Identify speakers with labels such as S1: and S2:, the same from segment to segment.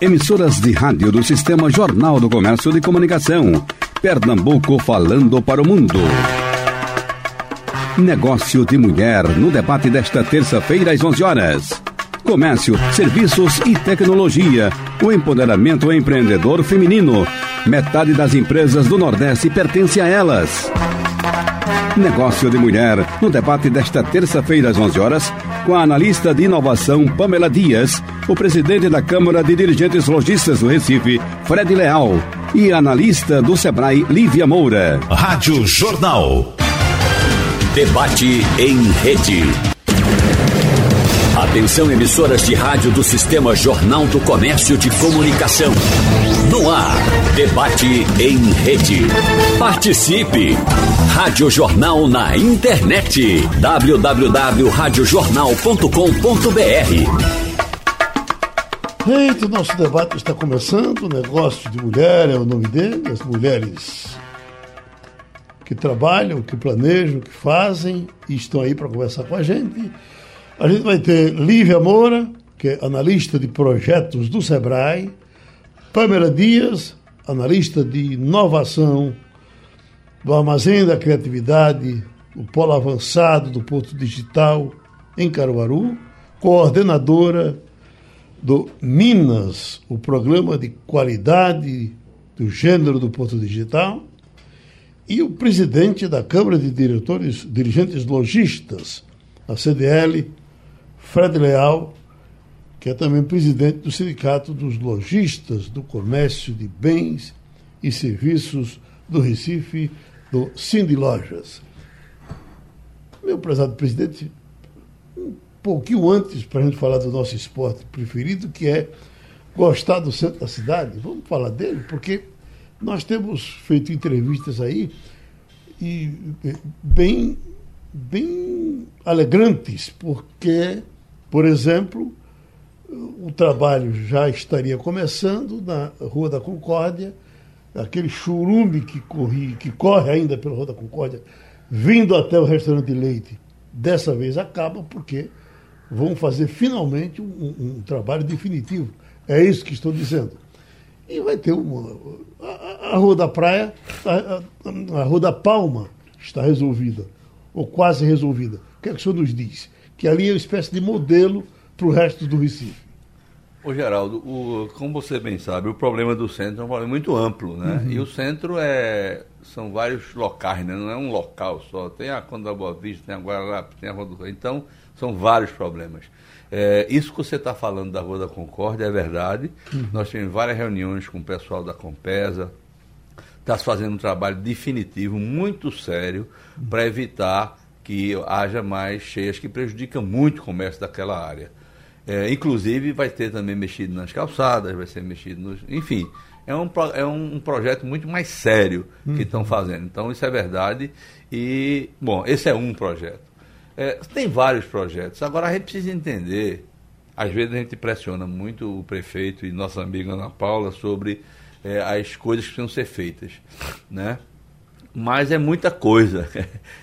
S1: Emissoras de rádio do Sistema Jornal do Comércio de Comunicação. Pernambuco falando para o mundo. Negócio de Mulher no debate desta terça-feira às 11 horas. Comércio, serviços e tecnologia. O empoderamento empreendedor feminino. Metade das empresas do Nordeste pertence a elas. Negócio de Mulher, no debate desta terça-feira às 11 horas, com a analista de inovação Pamela Dias, o presidente da Câmara de Dirigentes Logistas do Recife, Fred Leal, e a analista do Sebrae, Lívia Moura.
S2: Rádio Jornal. Debate em rede. Atenção emissoras de rádio do Sistema Jornal do Comércio de Comunicação. No ar, debate em rede. Participe! Rádio Jornal na internet. www.radiojornal.com.br
S3: Eita, o nosso debate está começando. Negócio de mulher é o nome dele. As mulheres que trabalham, que planejam, que fazem e estão aí para conversar com a gente. A gente vai ter Lívia Moura, que é analista de projetos do Sebrae, Pamela Dias, analista de inovação do Armazém da Criatividade, o Polo Avançado do Porto Digital em Caruaru, coordenadora do Minas, o programa de qualidade do gênero do Porto Digital, e o presidente da Câmara de Diretores, Dirigentes Logistas, a CDL, Fred Leal, que é também presidente do Sindicato dos Lojistas do Comércio de Bens e Serviços do Recife, do Cindy Lojas. Meu prezado presidente, um pouquinho antes para a gente falar do nosso esporte preferido, que é gostar do centro da cidade, vamos falar dele, porque nós temos feito entrevistas aí e bem, bem alegrantes, porque por exemplo, o trabalho já estaria começando na Rua da Concórdia, aquele churume que, corri, que corre ainda pela Rua da Concórdia, vindo até o restaurante de leite, dessa vez acaba porque vão fazer finalmente um, um, trabalho definitivo. É isso que estou dizendo. E vai ter uma. A, a Rua da Praia, a, a, a Rua da Palma está resolvida, ou quase resolvida. O que é que o senhor nos diz? Que ali é uma espécie de modelo para o resto do Recife.
S4: Ô Geraldo, o, como você bem sabe, o problema do centro é um problema muito amplo, né? Uhum. E o centro é são vários locais, né? Não é um local só. Tem a Conda Boa Vista, tem a Guararapes, tem a Rua do Então, são vários problemas. É, isso que você está falando da Rua da Concórdia é verdade. Uhum. Nós tivemos várias reuniões com o pessoal da Compesa. Está se fazendo um trabalho definitivo, muito sério, uhum. para evitar que haja mais cheias que prejudicam muito o comércio daquela área. É, inclusive vai ter também mexido nas calçadas, vai ser mexido nos. Enfim, é um, é um projeto muito mais sério que estão uhum. fazendo. Então isso é verdade. E, bom, esse é um projeto. É, tem vários projetos. Agora a gente precisa entender, às vezes a gente pressiona muito o prefeito e nossa amiga Ana Paula sobre é, as coisas que precisam ser feitas. Né? Mas é muita coisa.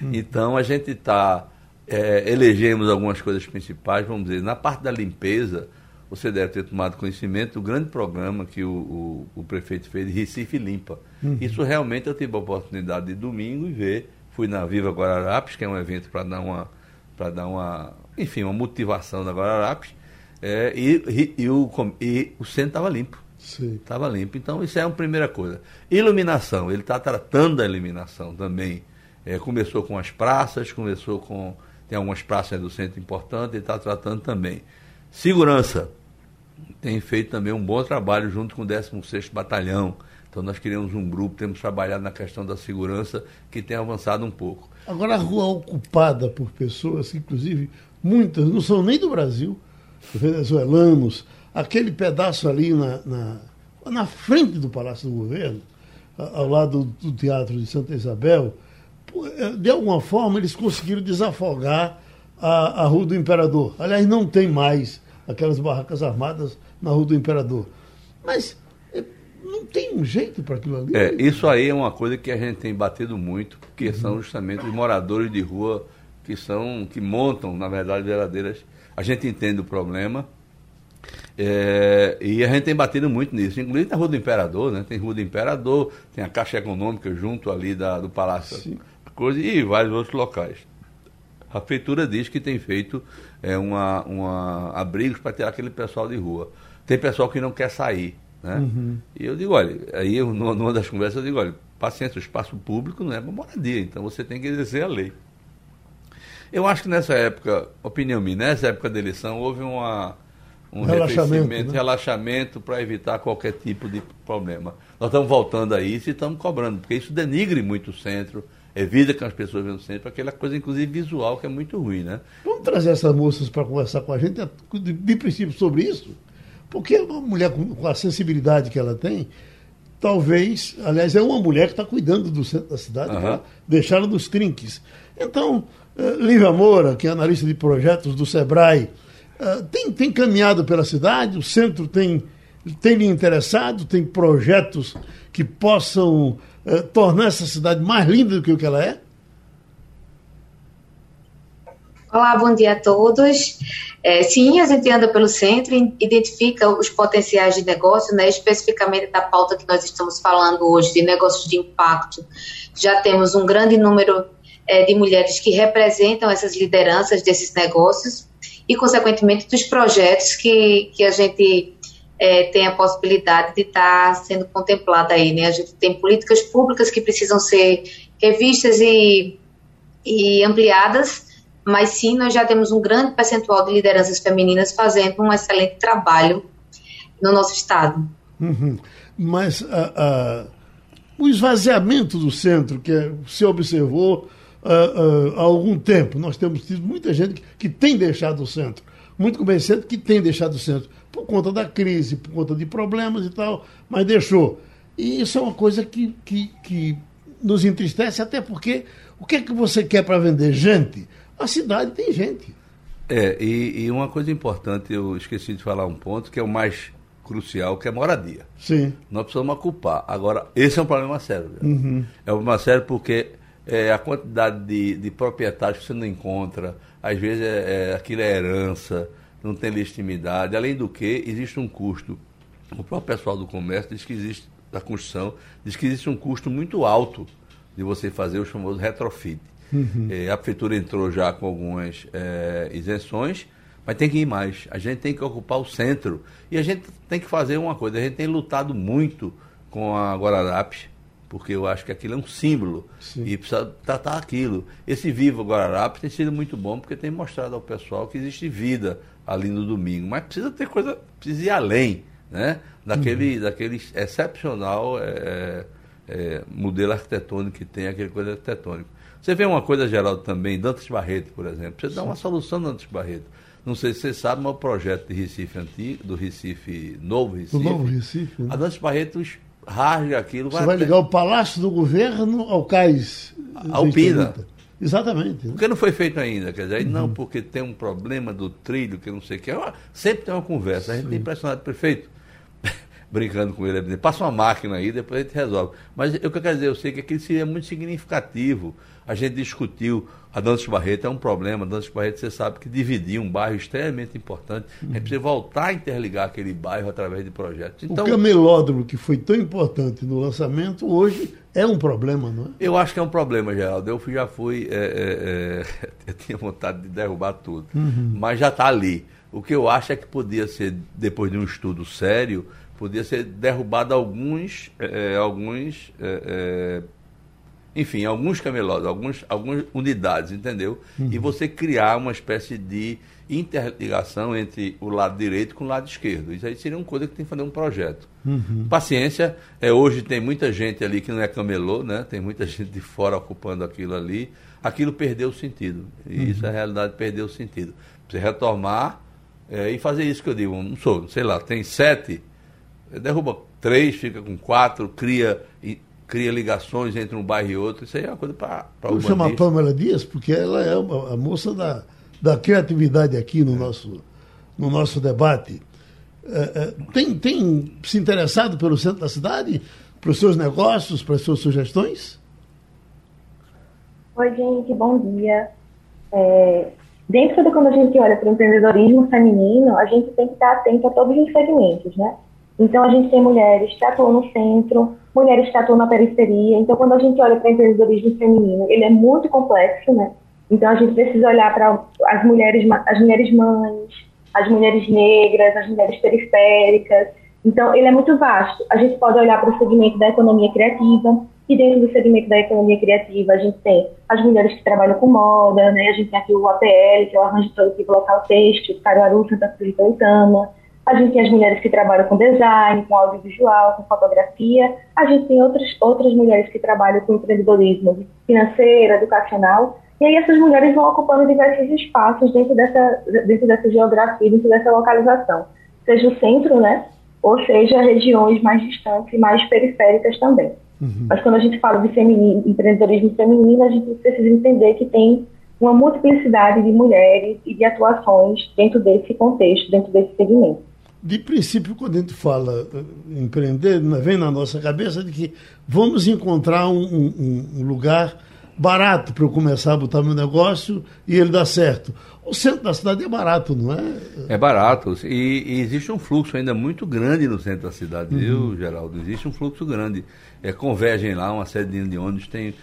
S4: Hum. Então a gente está. É, elegemos algumas coisas principais, vamos dizer, na parte da limpeza, você deve ter tomado conhecimento do grande programa que o, o, o prefeito fez de Recife Limpa. Uhum. Isso realmente eu tive a oportunidade de domingo e ver. Fui na Viva Guararapes, que é um evento para dar uma, para dar uma, enfim, uma motivação na Guararapes, é, e, e, e, o, e o centro estava limpo. Estava limpo. Então, isso é uma primeira coisa. Iluminação, ele está tratando da iluminação também. É, começou com as praças, começou com. Tem algumas praças do centro importantes, ele está tratando também. Segurança. Tem feito também um bom trabalho junto com o 16 Batalhão. Então, nós criamos um grupo, temos trabalhado na questão da segurança, que tem avançado um pouco.
S3: Agora, a rua ocupada por pessoas, inclusive muitas, não são nem do Brasil, venezuelanos, aquele pedaço ali na, na, na frente do Palácio do Governo, ao lado do Teatro de Santa Isabel, é, de alguma forma eles conseguiram desafogar a, a Rua do Imperador. Aliás, não tem mais aquelas barracas armadas na Rua do Imperador. Mas é, não tem um jeito para aquilo ali.
S4: É, isso aí é uma coisa que a gente tem batido muito, porque uhum. são justamente os moradores de rua que são que montam, na verdade, verdadeiras. A gente entende o problema, É, e a gente tem batido muito nisso, inclusive na Rua do Imperador, né? Tem Rua do Imperador, tem a Caixa Econômica junto ali da, do Palácio coisa, e vários outros locais. A prefeitura diz que tem feito é, uma, uma abrigos para tirar aquele pessoal de rua. Tem pessoal que não quer sair. Né? Uhum. E eu digo, olha, aí eu, numa das conversas eu digo, olha, paciência, o espaço público não é para moradia, então você tem que exercer a lei. Eu acho que nessa época, opinião minha, nessa época da eleição houve uma, um relaxamento, né? relaxamento para evitar qualquer tipo de problema. Nós estamos voltando a isso e estamos cobrando, porque isso denigre muito o centro, evita que as pessoas venham no centro, aquela coisa, inclusive, visual, que é muito ruim, né?
S3: Vamos trazer essas moças para conversar com a gente, de, de princípio, sobre isso? Porque uma mulher com, com a sensibilidade que ela tem, talvez, aliás, é uma mulher que está cuidando do centro da cidade, uhum. deixá-la nos trinques. Então, uh, Lívia Moura, que é analista de projetos do SEBRAE, uh, tem, tem caminhado pela cidade, o centro tem, tem lhe interessado, tem projetos que possam uh, tornar essa cidade mais linda do que o que ela é?
S5: Olá, bom dia a todos. É, sim, a gente anda pelo centro e identifica os potenciais de negócio, né, especificamente da pauta que nós estamos falando hoje, de negócios de impacto. Já temos um grande número é, de mulheres que representam essas lideranças desses negócios e, consequentemente, dos projetos que, que a gente é, tem a possibilidade de estar tá sendo contemplada aí. Né? A gente tem políticas públicas que precisam ser revistas e, e ampliadas mas sim nós já temos um grande percentual de lideranças femininas fazendo um excelente trabalho no nosso estado.
S3: Uhum. Mas uh, uh, o esvaziamento do centro que se observou uh, há algum tempo, nós temos tido muita gente que, que tem deixado o centro, muito convencido que tem deixado o centro por conta da crise, por conta de problemas e tal, mas deixou. E isso é uma coisa que, que, que nos entristece, até porque o que é que você quer para vender? Gente a cidade tem gente.
S4: É, e, e, uma coisa importante, eu esqueci de falar um ponto, que é o mais crucial, que é moradia.
S3: Sim.
S4: Nós precisamos ocupar. Agora, esse é um problema sério. Uhum. É um problema sério porque é, a quantidade de, de proprietários que você não encontra, às vezes é, é, aquilo é herança, não tem legitimidade. Além do que, existe um custo. O próprio pessoal do comércio diz que existe, da construção, diz que existe um custo muito alto de você fazer o famoso retrofit. Uhum. É, a prefeitura entrou já com algumas é, isenções, mas tem que ir mais. A gente tem que ocupar o centro. E a gente tem que fazer uma coisa, a gente tem lutado muito com a Guararapes, porque eu acho que aquilo é um símbolo Sim. e precisa tratar aquilo. Esse Viva Guararapes tem sido muito bom porque tem mostrado ao pessoal que existe vida ali no domingo, mas precisa ter coisa, precisa ir além, né? Daquele, uhum. daquele excepcional é, é, modelo arquitetônico que tem, aquele coisa arquitetônico. Você vê uma coisa, Geraldo, também, Dantas Barreto, por exemplo. Você Sim. dá uma solução Dantas Barreto. Não sei se você sabe, mas o projeto de Recife antigo, do Recife Novo Recife.
S3: Do Novo Recife. Né?
S4: A Dantas Barreto rasga aquilo.
S3: Você vai, vai ligar o Palácio do Governo ao cais.
S4: Alpina.
S3: Exatamente. Né?
S4: Porque não foi feito ainda, quer dizer, uhum. não porque tem um problema do trilho, que não sei o que. Sempre tem uma conversa. A gente Sim. tem impressionado o prefeito brincando com ele, passa uma máquina aí, depois a gente resolve. Mas eu quero dizer, eu sei que aquilo seria muito significativo. A gente discutiu a Dantas Barreto, é um problema. A Dantas Barreto, você sabe que dividir um bairro extremamente importante. Uhum. A gente precisa voltar a interligar aquele bairro através de projetos.
S3: Então, o camelódromo, que foi tão importante no lançamento, hoje é um problema, não é?
S4: Eu acho que é um problema, Geraldo. Eu já fui. É, é, é, eu tinha vontade de derrubar tudo. Uhum. Mas já está ali. O que eu acho é que podia ser, depois de um estudo sério, podia ser derrubado alguns, é, é alguns é, é, enfim, alguns camelódromos, alguns, algumas unidades, entendeu? Uhum. E você criar uma espécie de interligação entre o lado direito com o lado esquerdo. Isso aí seria uma coisa que tem que fazer um projeto. Uhum. Paciência, é, hoje tem muita gente ali que não é camelô, né? Tem muita gente de fora ocupando aquilo ali. Aquilo perdeu o sentido. E uhum. isso é a realidade, perdeu o sentido. Precisa retomar é, e fazer isso que eu digo. Não sou, sei lá, tem sete derruba três, fica com quatro, cria, cria ligações entre um bairro e outro. Isso aí é uma coisa para
S3: o Vou chamar a Pamela Dias, porque ela é uma, a moça da, da criatividade aqui no, é. nosso, no nosso debate. É, é, tem, tem se interessado pelo centro da cidade, para os seus negócios, para as suas sugestões?
S6: Oi, gente, bom dia. É, Dentro de quando a gente olha para o empreendedorismo feminino, a gente tem que estar atento a todos os segmentos, né? Então, a gente tem mulheres que atuam no centro, mulheres que atuam na periferia. Então, quando a gente olha para o empreendedorismo feminino, ele é muito complexo, né? Então, a gente precisa olhar para as mulheres, as mulheres mães, as mulheres negras, as mulheres periféricas. Então, ele é muito vasto. A gente pode olhar para o segmento da economia criativa, e dentro do segmento da economia criativa, a gente tem as mulheres que trabalham com moda, né? a gente tem aqui o APL, que é o Arranjo Produtivo Local Têxtil, Caruaru, Santa Cruz e Itama. A gente tem as mulheres que trabalham com design, com audiovisual, com fotografia. A gente tem outras, outras mulheres que trabalham com empreendedorismo financeiro, educacional. E aí essas mulheres vão ocupando diversos espaços dentro dessa, dentro dessa geografia, dentro dessa localização. Seja o centro, né? Ou seja, regiões mais distantes e mais periféricas também. Uhum. Mas quando a gente fala de feminino, empreendedorismo feminino, a gente precisa entender que tem uma multiplicidade de mulheres e de atuações dentro desse contexto, dentro desse segmento.
S3: De princípio, quando a gente fala eh, empreender, vem na nossa cabeça de que vamos encontrar um, um, um lugar barato para eu começar a botar meu negócio e ele dar certo. O centro da cidade é barato, não é?
S4: É barato. E, e existe um fluxo ainda muito grande no centro da cidade, uhum. viu, Geraldo? Existe um fluxo grande. É, convergem lá uma série de ônibus, tem.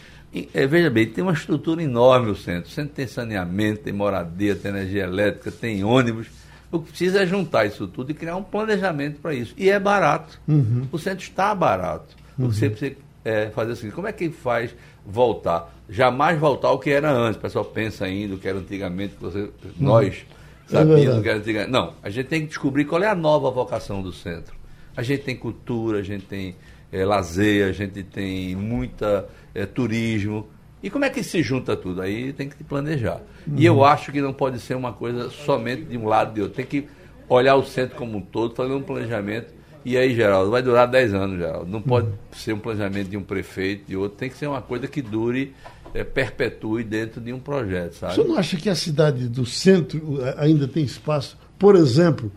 S4: É, veja bem, tem uma estrutura enorme o centro. O centro tem saneamento, tem moradia, tem energia elétrica, tem ônibus. O que precisa é juntar isso tudo e criar um planejamento para isso. E é barato. Uhum. O centro está barato. Uhum. Você precisa é, fazer o seguinte: como é que faz voltar? Jamais voltar ao que era antes. O pessoal pensa ainda o que era antigamente, que você, uhum. nós é sabíamos o que era antigamente. Não, a gente tem que descobrir qual é a nova vocação do centro. A gente tem cultura, a gente tem é, lazer, a gente tem muita é, turismo. E como é que se junta tudo? Aí tem que planejar. Uhum. E eu uhum. acho que não pode ser uma coisa somente de um lado de outro. Tem que olhar o centro como um todo, fazer um planejamento. E aí, Geraldo, vai durar 10 anos, Geraldo. Não pode uhum. ser um planejamento de um prefeito, de outro. Tem que ser uma coisa que dure, é, perpetue dentro de um projeto, sabe?
S3: Você não acha que a cidade do centro é, ainda tem espaço, por exemplo,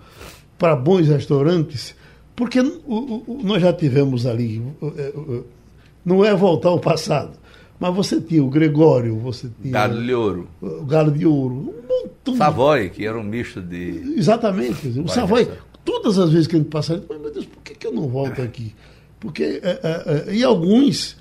S3: para bons restaurantes? Porque o, o, nós já tivemos ali, é, não é voltar ao passado, mas você tinha o Gregório, você tinha.
S4: Galo de Ouro.
S3: O Galo de Ouro. Um
S4: montão Savoy, que era um misto de.
S3: Exatamente. O Savoy, todas as vezes que a gente passa ali, meu Deus, por que, que eu não volto aqui? Porque. É, é, é, e alguns.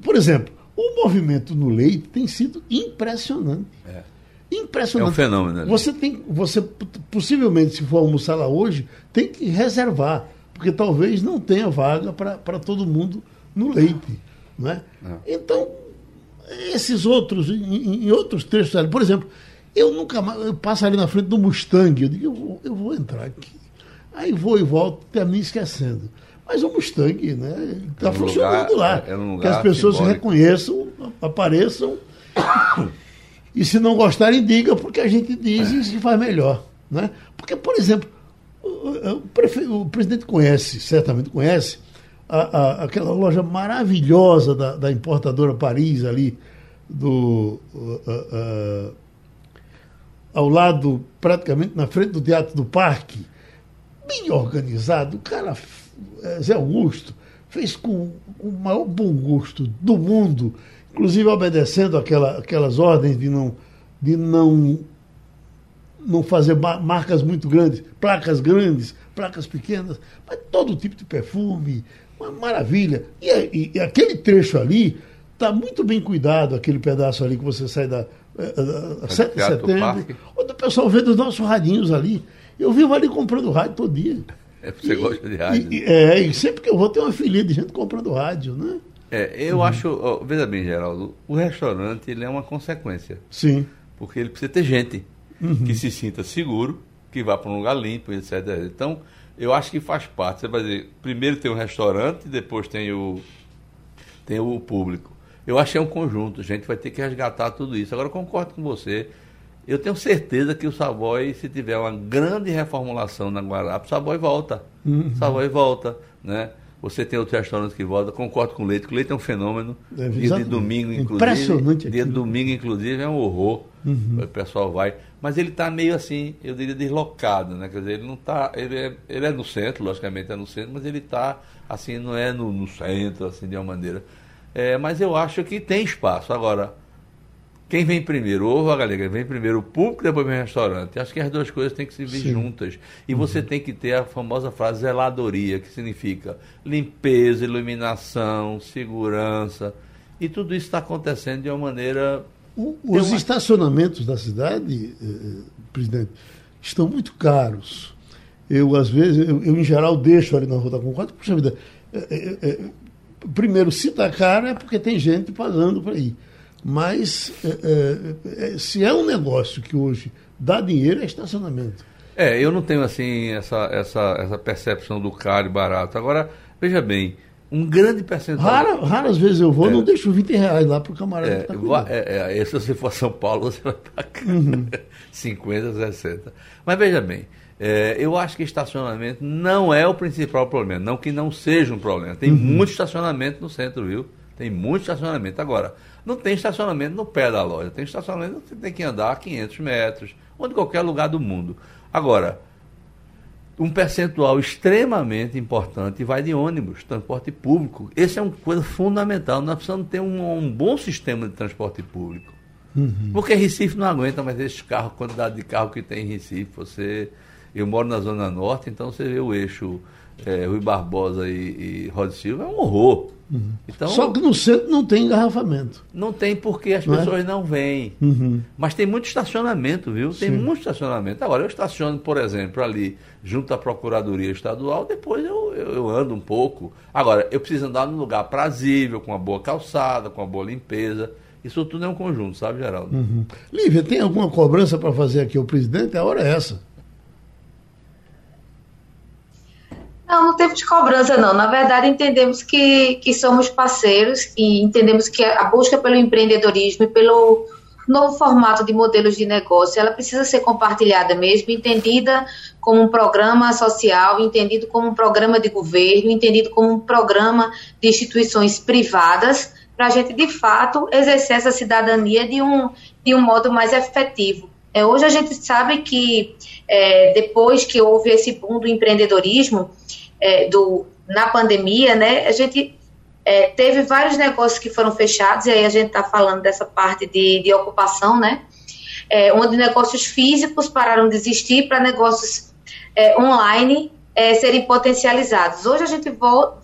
S3: Por exemplo, o movimento no leite tem sido impressionante. É. Impressionante. É
S4: um fenômeno.
S3: Né? Você tem, você possivelmente, se for almoçar lá hoje, tem que reservar, porque talvez não tenha vaga para todo mundo no leite. Né? É. Então, esses outros, em, em, outros trechos ali, por exemplo, eu nunca mais, eu passo ali na frente do Mustang, eu digo, eu vou, eu vou entrar aqui. Aí vou e volto, termino esquecendo. Mas o Mustang, né? Está é um funcionando lugar, lá. É um que as pessoas simbólico. reconheçam, apareçam. E se não gostarem, diga, porque a gente diz e se faz melhor. Né? Porque, por exemplo, o, prefe... o presidente conhece, certamente conhece, a, a, aquela loja maravilhosa da, da, importadora Paris ali, do, ao lado, praticamente na frente do Teatro do Parque, bem organizado. O cara, eh, Zé Augusto, fez com o maior bom gosto do mundo inclusive obedecendo aquela, aquelas ordens de não, de não, não fazer marcas muito grandes, placas grandes, placas pequenas, mas todo tipo de perfume, uma maravilha. E, e, e aquele trecho ali está muito bem cuidado, aquele pedaço ali que você sai da, eh, da, da 7 de setembro, onde o pessoal vê dos nossos radinhos ali. Eu vivo ali comprando rádio todo dia.
S4: É, você e, gosta de rádio.
S3: E, é, e sempre que eu vou, tem uma filha de gente comprando rádio, né?
S4: É, eu uhum. acho, ó, veja bem, Geraldo, o restaurante ele é uma consequência.
S3: Sim.
S4: Porque ele precisa ter gente uhum. que se sinta seguro, que vá para um lugar limpo, etc. Então, eu acho que faz parte. Você vai dizer, primeiro tem o restaurante, depois tem o, tem o público. Eu acho que é um conjunto, a gente vai ter que resgatar tudo isso. Agora, concordo com você. Eu tenho certeza que o Savoy, se tiver uma grande reformulação na Guarapá, o Savoy volta. Uhum. O Savoy volta, né? Você tem outros restaurantes que voltam. Concordo com o Leite, que o Leite é um fenômeno. É, dia de domingo, inclusive. Impressionante. Dia de domingo, inclusive, é um horror. Uhum. O pessoal vai. Mas ele está meio assim, eu diria, deslocado, né? Quer dizer, ele não está. Ele é, ele é no centro, logicamente é no centro, mas ele está, assim, não é no, no, centro, assim, de uma maneira. É, mas eu acho que tem espaço. Agora, Quem vem primeiro, ovo ou a galinha? Vem primeiro o público, depois vem o restaurante. Acho que as duas coisas têm que se vir Sim. juntas. E uhum. você tem que ter a famosa frase zeladoria, que significa limpeza, iluminação, segurança. E tudo isso está acontecendo de uma maneira.
S3: O, os uma... estacionamentos da cidade, eh, eh, presidente, estão muito caros. Eu, às vezes, eu, eu, em geral deixo ali na Rua da Concórdia, puxa vida. É, é, primeiro, se está caro é porque tem gente pagando para ir. Mas é, é, é, se é um negócio que hoje dá dinheiro, é estacionamento.
S4: É, eu não tenho assim essa, essa, essa percepção do caro e barato. Agora, veja bem, um grande percentual.
S3: Rara, raras vezes eu vou, é. não deixo 20 reais lá para o camarada
S4: é,
S3: que
S4: tá é, é, Se você for São Paulo, você vai pagar uhum. 50, 60. Mas veja bem, é, eu acho que estacionamento não é o principal problema. Não que não seja um problema. Tem uhum. muito estacionamento no centro, viu? Tem muito estacionamento. Agora, não tem estacionamento no pé da loja, tem estacionamento que você tem que andar 500 metros, ou em qualquer lugar do mundo. Agora, um percentual extremamente importante vai de ônibus, transporte público. Esse é uma coisa fundamental. Nós precisamos ter um, um bom sistema de transporte público. Uhum. Porque Recife não aguenta mais esses carros, quantidade de carro que tem em Recife. Você, eu moro na Zona Norte, então você vê o eixo é, Rui Barbosa e, e Rod Silva, é um horror.
S3: Uhum. Então, Só que no centro não tem engarrafamento.
S4: Não tem porque as não é? pessoas é? não vêm. Uhum. Mas tem muito estacionamento, viu? Tem Sim. muito estacionamento. Agora, eu estaciono, por exemplo, ali junto à Procuradoria Estadual, depois eu, eu, eu ando um pouco. Agora, eu preciso andar num lugar prazível, com uma boa calçada, com uma boa limpeza. Isso tudo é um conjunto, sabe, Geraldo?
S3: Uhum. Lívia, tem alguma cobrança para fazer aqui o presidente? A hora é essa.
S5: Não, não teve de cobrança, não. Na verdade, entendemos que, que somos parceiros e entendemos que a busca pelo empreendedorismo e pelo novo formato de modelos de negócio, ela precisa ser compartilhada mesmo, entendida como um programa social, entendido como um programa de governo, entendido como um programa de instituições privadas, para a gente, de fato, exercer essa cidadania de um, de um modo mais efetivo. É, hoje a gente sabe que, é, depois que houve esse boom do empreendedorismo, é, do, na pandemia, né, a gente é, teve vários negócios que foram fechados, e aí a gente está falando dessa parte de, de ocupação, né, é, onde negócios físicos pararam de existir para negócios é, online serem potencializados. Hoje a gente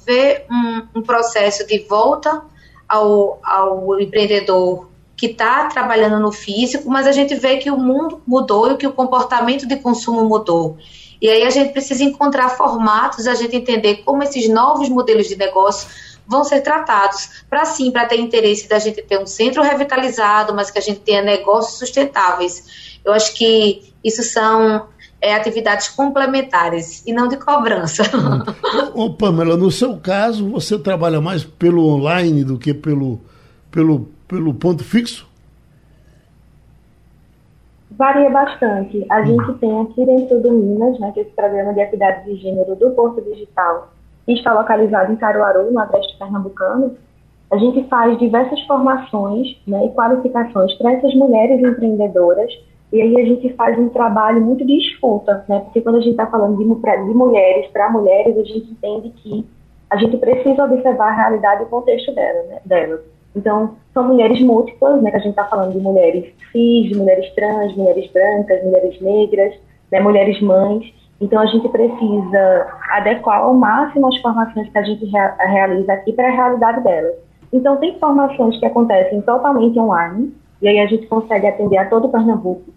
S5: vê um, um processo de volta ao, ao empreendedor que está trabalhando no físico, mas a gente vê que o mundo mudou e que o comportamento de consumo mudou. E aí a gente precisa encontrar formatos, a gente entender como esses novos modelos de negócio vão ser tratados, para sim, para ter interesse da gente ter um centro revitalizado, mas que a gente tenha negócios sustentáveis. Eu acho que isso são é, atividades complementares e não de cobrança.
S3: Ô, Pamela, no seu caso, você trabalha mais pelo online do que pelo, pelo, pelo ponto fixo?
S6: Varia bastante. A gente tem aqui dentro do Minas, né, que é esse programa de equidade de gênero do Porto Digital, está localizado em Caruaru, no Agreste Pernambucano. A gente faz diversas formações né, e qualificações para essas mulheres empreendedoras, e aí a gente faz um trabalho muito de escuta, né, porque quando a gente está falando de, de mulheres para mulheres, a gente entende que a gente precisa observar a realidade e o contexto dela, né, delas. Então, são mulheres múltiplas, né, que a gente está falando de mulheres cis, mulheres trans, mulheres brancas, mulheres negras, né, mulheres mães. Então, a gente precisa adequar ao máximo as formações que a gente rea realiza aqui para a realidade delas. Então, tem formações que acontecem totalmente online, e aí a gente consegue atender a todo o Pernambuco.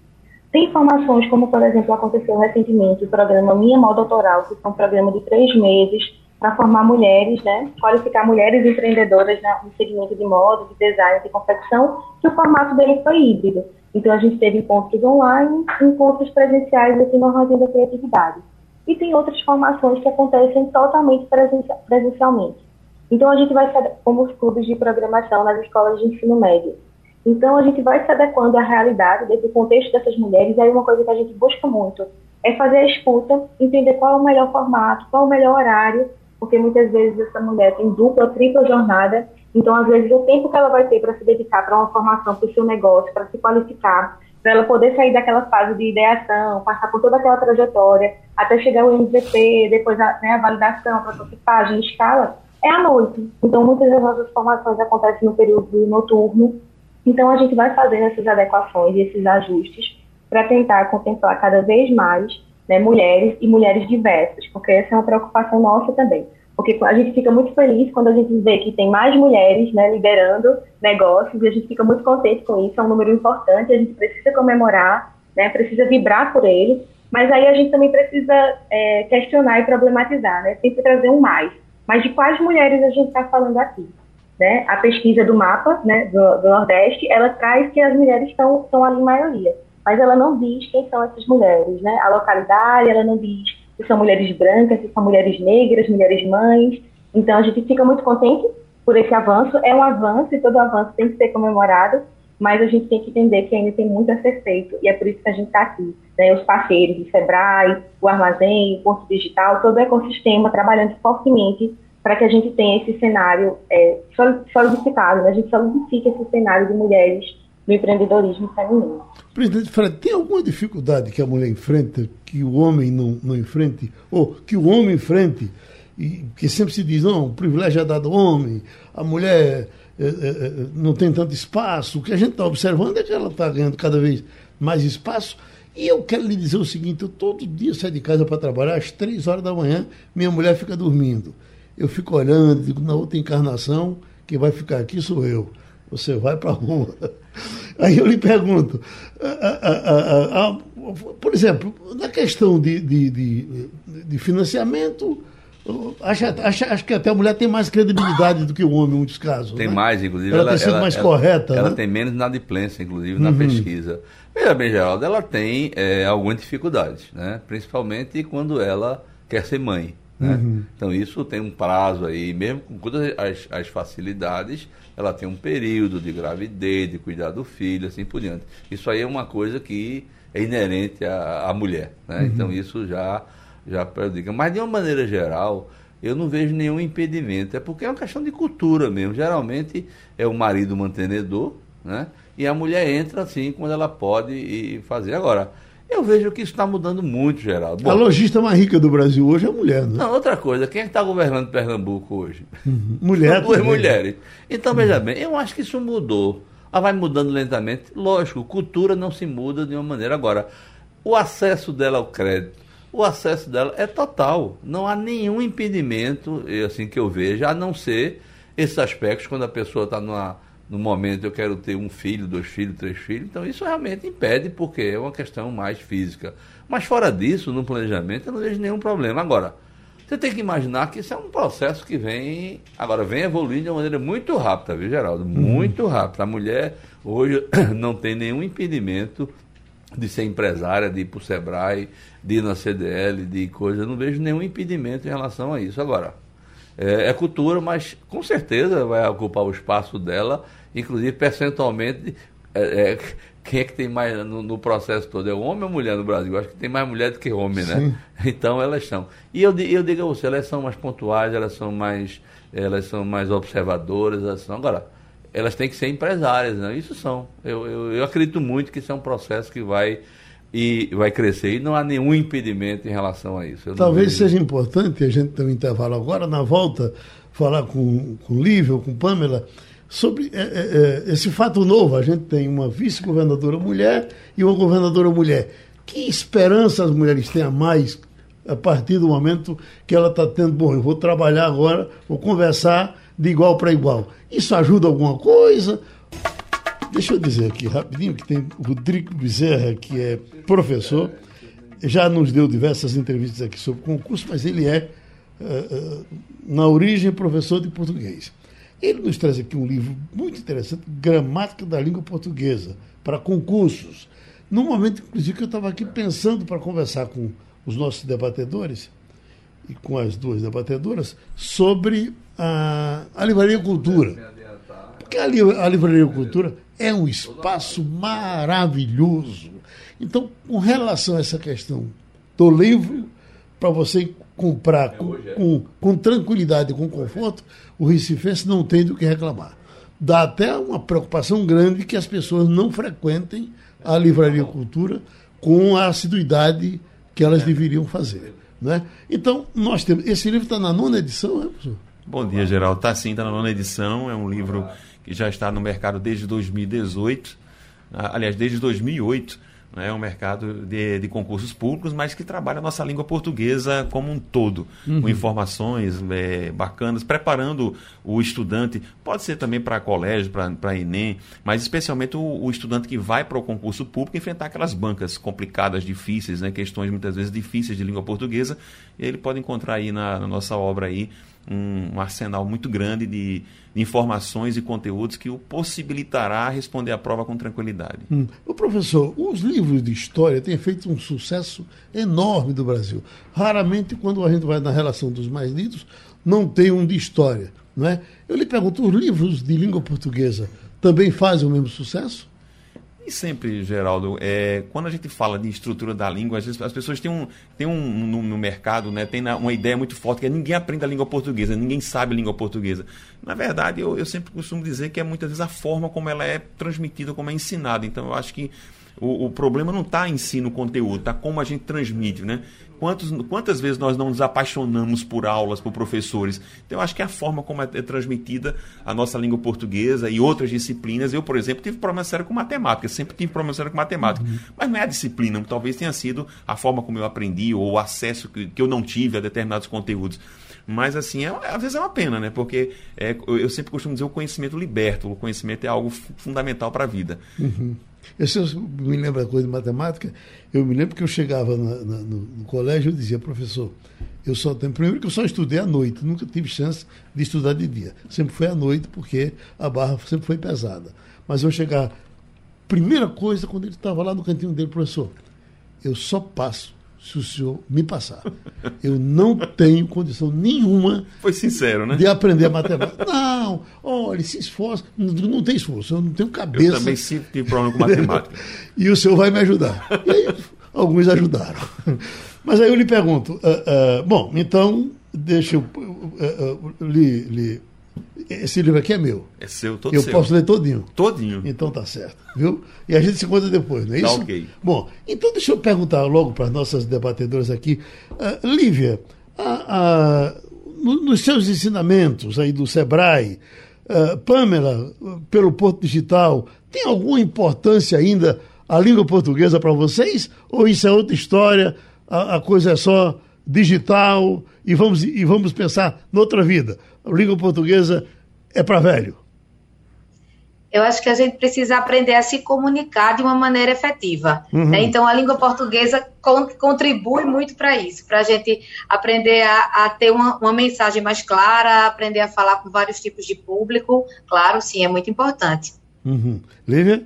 S6: Tem formações, como, por exemplo, aconteceu recentemente o programa Minha Moda Autoral, que é um programa de três meses, para formar mulheres, né, qualificar mulheres empreendedoras no segmento de moda, de design, de confecção, que o formato dele foi híbrido. Então, a gente teve encontros online, encontros presenciais aqui no Armazém da Criatividade. E tem outras formações que acontecem totalmente presencialmente. Então, a gente vai, como os clubes de programação nas escolas de ensino médio. Então, a gente vai se adequando à realidade, dentro do contexto dessas mulheres, aí uma coisa que a gente busca muito é fazer a escuta, entender qual é o melhor formato, qual é o melhor horário, porque muitas vezes essa mulher tem dupla, tripla jornada, então às vezes o tempo que ela vai ter para se dedicar para uma formação, para o seu negócio, para se qualificar, para ela poder sair daquela fase de ideação, passar por toda aquela trajetória, até chegar ao MVP, depois a, né, a validação, prototipagem, escala, é à noite. Então muitas das nossas formações acontecem no período noturno, Então, a gente vai fazendo essas adequações e esses ajustes para tentar contemplar cada vez mais né, mulheres e mulheres diversas, porque essa é uma preocupação nossa também. Porque a gente fica muito feliz quando a gente vê que tem mais mulheres né, liderando negócios e a gente fica muito contente com isso, é um número importante, a gente precisa comemorar, né, precisa vibrar por ele, mas aí a gente também precisa é, questionar e problematizar, né, sempre trazer um mais. Mas de quais mulheres a gente está falando aqui? Né? A pesquisa do mapa né, do, do, Nordeste, ela traz que as mulheres estão, ali em maioria, mas ela não diz quem são essas mulheres, né? A localidade, ela não diz se são mulheres brancas, se são mulheres negras, mulheres mães. Então a gente fica muito contente por esse avanço. É um avanço e todo avanço tem que ser comemorado, mas a gente tem que entender que ainda tem muito a ser feito e é por isso que a gente está aqui. Né? Os parceiros, o Sebrae, o Armazém, o Porto Digital, todo o ecossistema trabalhando fortemente para que a gente tenha esse cenário é, solidificado, né? a gente solidifique esse cenário de mulheres no empreendedorismo feminino.
S3: Presidente Fred, tem alguma dificuldade que a mulher enfrenta que o homem não, não enfrente? Ou que o homem enfrente? E que sempre se diz, não, o privilégio é dado ao homem, a mulher é, é, não tem tanto espaço. O que a gente está observando é que ela está ganhando cada vez mais espaço. E eu quero lhe dizer o seguinte: eu todo dia saio de casa para trabalhar, às três horas da manhã, minha mulher fica dormindo eu fico olhando, digo, na outra encarnação, quem vai ficar aqui sou eu. Você vai para a rua. Aí eu lhe pergunto, por exemplo, na questão de, de, de, de financiamento, Acho, acho, acho, que até a mulher tem mais credibilidade do que o homem em muitos casos.
S4: Tem
S3: né?
S4: mais, inclusive.
S3: Ela, ela tem sido ela, mais ela, correta.
S4: Ela
S3: né?
S4: tem menos inadimplência, inclusive, na uhum. pesquisa. Veja bem, Geraldo, ela tem é, algumas dificuldades, né? principalmente quando ela quer ser mãe. Né? Uhum. Então isso tem um prazo aí, mesmo com todas as, as, facilidades, ela tem um período de gravidez, de cuidar do filho, assim por diante. Isso aí é uma coisa que é inerente à, à mulher. Né? Uhum. Então isso já, já prejudica. Mas de uma maneira geral, eu não vejo nenhum impedimento. É porque é uma questão de cultura mesmo. Geralmente é o marido mantenedor, né? E a mulher entra assim quando ela pode fazer. Agora, eu vejo que isso está mudando muito, Geraldo.
S3: Bom, a lojista mais rica do Brasil hoje é a mulher, né?
S4: Não, outra coisa, quem é está governando Pernambuco hoje?
S3: Uhum. Mulher.
S4: Duas também. mulheres. Então, veja uhum. bem, eu acho que isso mudou. Ela vai mudando lentamente. Lógico, cultura não se muda de uma maneira. Agora, o acesso dela ao crédito, o acesso dela é total. Não há nenhum impedimento, assim que eu vejo, a não ser esses aspectos quando a pessoa está numa no momento eu quero ter um filho, dois filhos, três filhos, então isso realmente impede, porque é uma questão mais física. Mas fora disso, no planejamento, eu não vejo nenhum problema. Agora, você tem que imaginar que isso é um processo que vem, agora vem evoluindo de uma maneira muito rápida, viu, Geraldo? Uhum. Muito rápida. A mulher hoje não tem nenhum impedimento de ser empresária, de ir para o Sebrae, de ir na CDL, de coisa. Eu não vejo nenhum impedimento em relação a isso. Agora, é, é cultura, mas com certeza vai ocupar o espaço dela inclusive percentualmente, é, é, quem é que tem mais no, no, processo todo? É homem ou mulher no Brasil? Eu acho que tem mais mulher do que homem, né? Sim. Então elas são. E eu, eu digo a você, elas são mais pontuais, elas são mais, elas são mais observadoras, elas são. Agora, elas têm que ser empresárias, né? Isso são. Eu, eu, eu acredito muito que isso é um processo que vai e vai crescer e não há nenhum impedimento em relação a isso. Eu
S3: Talvez seja importante a gente ter um intervalo agora, na volta, falar com, com Lívia ou com Pamela sobre é, é, é, esse fato novo. A gente tem uma vice-governadora mulher e uma governadora mulher. Que esperança as mulheres têm a mais a partir do momento que ela está tendo, bom, eu vou trabalhar agora, vou conversar de igual para igual. Isso ajuda alguma coisa? Deixa eu dizer aqui rapidinho que tem o Rodrigo Bezerra, que é professor, já nos deu diversas entrevistas aqui sobre concurso, mas ele é, uh, uh, na origem, professor de português. Ele nos traz aqui um livro muito interessante, Gramática da Língua Portuguesa, para concursos. No momento, inclusive, que eu estava aqui pensando para conversar com os nossos debatedores e com as duas debatedoras sobre a, a Livraria Cultura. Porque a, a Livraria Cultura é um espaço maravilhoso. Então, com relação a essa questão do livro, para você comprar com, é. com, com tranquilidade e com conforto, o recifense não tem do que reclamar. Dá até uma preocupação grande que as pessoas não frequentem a Livraria Cultura com a assiduidade que elas é. deveriam fazer. Né? Então, nós temos. Esse livro está na nona edição, né, professor?
S7: Bom dia, Geraldo. Está sim, está na nona edição. É um livro que já está no mercado desde 2018, ah, aliás, desde 2008 né, é um mercado de, de, concursos públicos, mas que trabalha a nossa língua portuguesa como um todo, uhum. com informações é, bacanas, preparando o estudante, pode ser também para colégio, para Enem, mas especialmente o, o estudante que vai para o concurso público enfrentar aquelas bancas complicadas, difíceis, né, questões muitas vezes difíceis de língua portuguesa, ele pode encontrar aí na, na nossa obra aí um, um arsenal muito grande de, de, informações e conteúdos que o possibilitará responder à prova com tranquilidade.
S3: Hum. O professor, os livros de história têm feito um sucesso enorme do Brasil. Raramente, quando a gente vai na relação dos mais lidos, não tem um de história. Não é? Eu lhe pergunto, os livros de língua portuguesa também fazem o mesmo sucesso?
S7: E sempre, Geraldo, é, quando a gente fala de estrutura da língua, às vezes as pessoas têm um, têm um no, no mercado, né, tem uma ideia muito forte que é ninguém aprende a língua portuguesa, ninguém sabe a língua portuguesa. Na verdade, eu, eu sempre costumo dizer que é muitas vezes a forma como ela é transmitida, como é ensinada. Então, eu acho que o, o problema não está em si no conteúdo, está como a gente transmite, né? Quantos, quantas vezes nós não nos apaixonamos por aulas, por professores? Então, eu acho que é a forma como é, é transmitida a nossa língua portuguesa e outras disciplinas. Eu, por exemplo, tive problema sério com matemática, sempre tive problema sério com matemática. Uhum. Mas não é a disciplina, talvez tenha sido a forma como eu aprendi ou o acesso que, que eu não tive a determinados conteúdos. Mas, assim, é, às vezes é uma pena, né? Porque é, eu sempre costumo dizer o conhecimento liberta, o conhecimento é algo fundamental para a vida.
S3: Uhum. Eu, me lembro da coisa de matemática, eu me lembro que eu chegava na, na, no, no, colégio e dizia, professor, eu só tenho. Primeiro que eu só estudei à noite, nunca tive chance de estudar de dia. Sempre foi à noite, porque a barra sempre foi pesada. Mas eu chegava. Primeira coisa, quando ele estava lá no cantinho dele, professor, eu só passo se o senhor me passar. Eu não tenho condição nenhuma.
S7: Foi sincero, né?
S3: De aprender matemática. Não, olha, se esforça. Não, não tem esforço, eu não tenho cabeça. Eu
S7: também sempre tive problema com matemática.
S3: e o senhor vai me ajudar. E aí, alguns ajudaram. Mas aí eu lhe pergunto: uh, uh, bom, então, deixa eu uh, lhe esse livro aqui é meu.
S7: É seu, todo
S3: Eu
S7: seu.
S3: posso ler todinho.
S7: Todinho.
S3: Então tá certo, viu? E a gente se conta depois, não é tá isso?
S7: Ok.
S3: Bom, então deixa eu perguntar logo para as nossas debatedoras aqui. Uh, Lívia, nos seus ensinamentos aí do Sebrae, uh, Pamela, pelo Porto Digital, tem alguma importância ainda a língua portuguesa para vocês? Ou isso é outra história, a, a coisa é só digital e vamos, e vamos pensar noutra vida? A língua portuguesa é para velho?
S5: Eu acho que a gente precisa aprender a se comunicar de uma maneira efetiva. Uhum. Né? Então, a língua portuguesa contribui muito para isso, para a gente aprender a, a ter uma, uma, mensagem mais clara, aprender a falar com vários tipos de público. Claro, sim, é muito importante.
S3: Uhum. Lívia?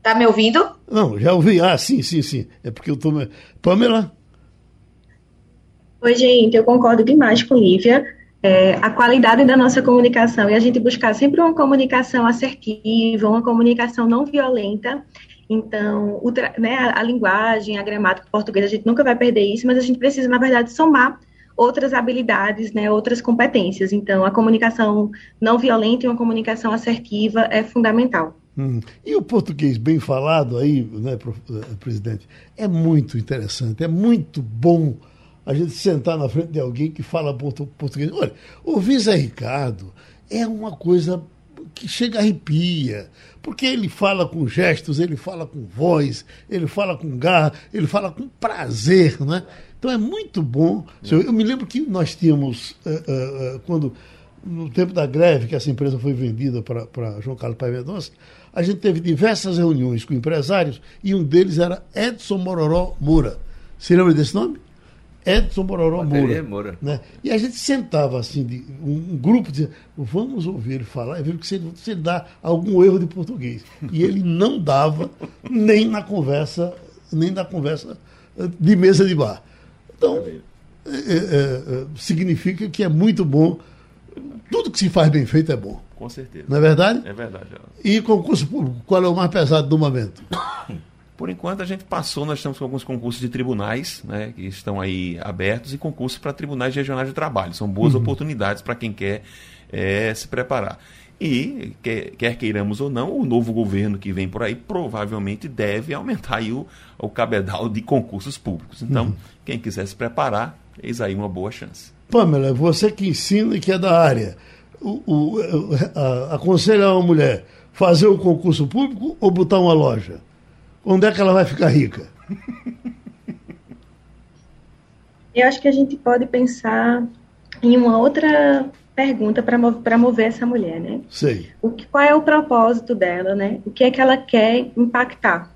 S5: Tá me ouvindo?
S3: Não, já ouvi. Ah, sim, sim, sim. É porque eu estou. Pamela?
S6: Oi, gente, eu concordo demais com Lívia é, a qualidade da nossa comunicação e a gente buscar sempre uma comunicação assertiva, uma comunicação não violenta. Então, o, né, a, a, linguagem, a gramática portuguesa, a gente nunca vai perder isso, mas a gente precisa, na verdade, somar outras habilidades, né, outras competências. Então, a comunicação não violenta e uma comunicação assertiva é fundamental.
S3: Hum. E o português bem falado aí, né, eh, presidente, é muito interessante, é muito bom a gente sentar na frente de alguém que fala português. Olha, ouvir Zé Ricardo é uma coisa que chega a arrepia, porque ele fala com gestos, ele fala com voz, ele fala com garra, ele fala com prazer, né? Então é muito bom. Eu me lembro que nós tínhamos, uh, uh, quando, no tempo da greve, que essa empresa foi vendida para João Carlos Pai Mendonça, a gente teve diversas reuniões com empresários e um deles era Edson Mororó Moura. Você lembra desse nome? Edson Bororó Moura. Moura. Né? E a gente sentava assim, de, um, um, grupo dizia, vamos ouvir ele falar e ver se ele, se ele dá algum erro de português. E ele não dava nem na conversa, nem na conversa eh, de mesa de bar. Então, é, é, é, significa que é muito bom. Tudo que se faz bem feito é bom.
S7: Com certeza.
S3: Não é verdade?
S7: É verdade.
S3: E concurso público, qual é o mais pesado do momento?
S7: Por enquanto, a gente passou, nós estamos com alguns concursos de tribunais, né, que estão aí abertos, e concursos para tribunais regionais de trabalho. São boas uhum. oportunidades para quem quer é, se preparar. E, quer, quer, queiramos ou não, o novo governo que vem por aí provavelmente deve aumentar o, o cabedal de concursos públicos. Então, uhum. quem quiser se preparar, eis aí uma boa chance.
S3: Pamela, você que ensina e que é da área, o, o, a, aconselha uma mulher fazer o concurso público ou botar uma loja? Onde é que ela vai ficar rica?
S6: Eu acho que a gente pode pensar em uma outra pergunta para mover essa mulher, né?
S3: Sei.
S6: O que, qual é o propósito dela, né? O que é que ela quer impactar?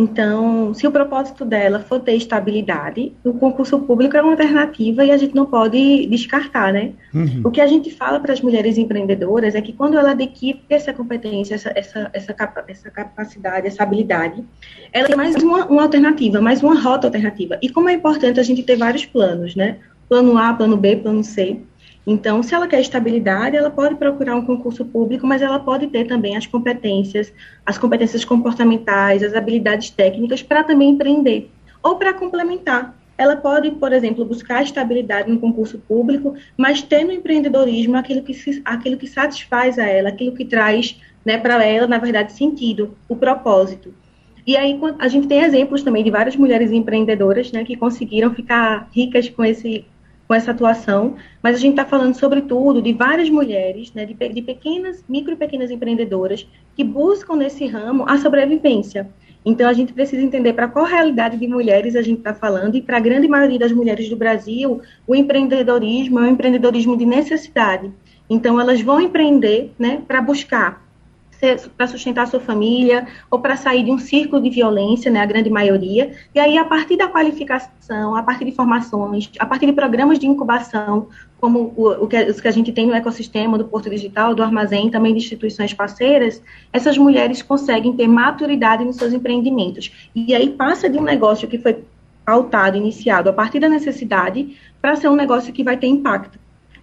S6: Então, se o propósito dela for ter estabilidade, o concurso público é uma alternativa e a gente não pode descartar, né? Uhum. O que a gente fala para as mulheres empreendedoras é que quando ela adquire essa competência, essa, essa, essa, essa capacidade, essa habilidade, ela tem mais uma, uma alternativa, mais uma rota alternativa. E como é importante a gente ter vários planos, né? Plano A, plano B, plano C. Então, se ela quer estabilidade, ela pode procurar um concurso público, mas ela pode ter também as competências, as competências comportamentais, as habilidades técnicas para também empreender. Ou para complementar. Ela pode, por exemplo, buscar estabilidade no concurso público, mas ter no empreendedorismo aquilo que, se, aquilo que satisfaz a ela, aquilo que traz né, para ela, na verdade, sentido, o propósito. E aí a gente tem exemplos também de várias mulheres empreendedoras né, que conseguiram ficar ricas com esse com essa atuação, mas a gente está falando, sobretudo, de várias mulheres, né, de, de pequenas, micro e pequenas empreendedoras, que buscam nesse ramo a sobrevivência. Então, a gente precisa entender para qual realidade de mulheres a gente está falando, e para a grande maioria das mulheres do Brasil, o empreendedorismo é um empreendedorismo de necessidade. Então, elas vão empreender né, para buscar para sustentar sua família ou para sair de um círculo de violência, né, a grande maioria. E aí, a partir da qualificação, a partir de formações, a partir de programas de incubação, como o, o que, os que a gente tem no ecossistema do Porto Digital, do Armazém, também de instituições parceiras, essas mulheres conseguem ter maturidade nos seus empreendimentos. E aí passa de um negócio que foi pautado, iniciado a partir da necessidade, para ser um negócio que vai ter impacto.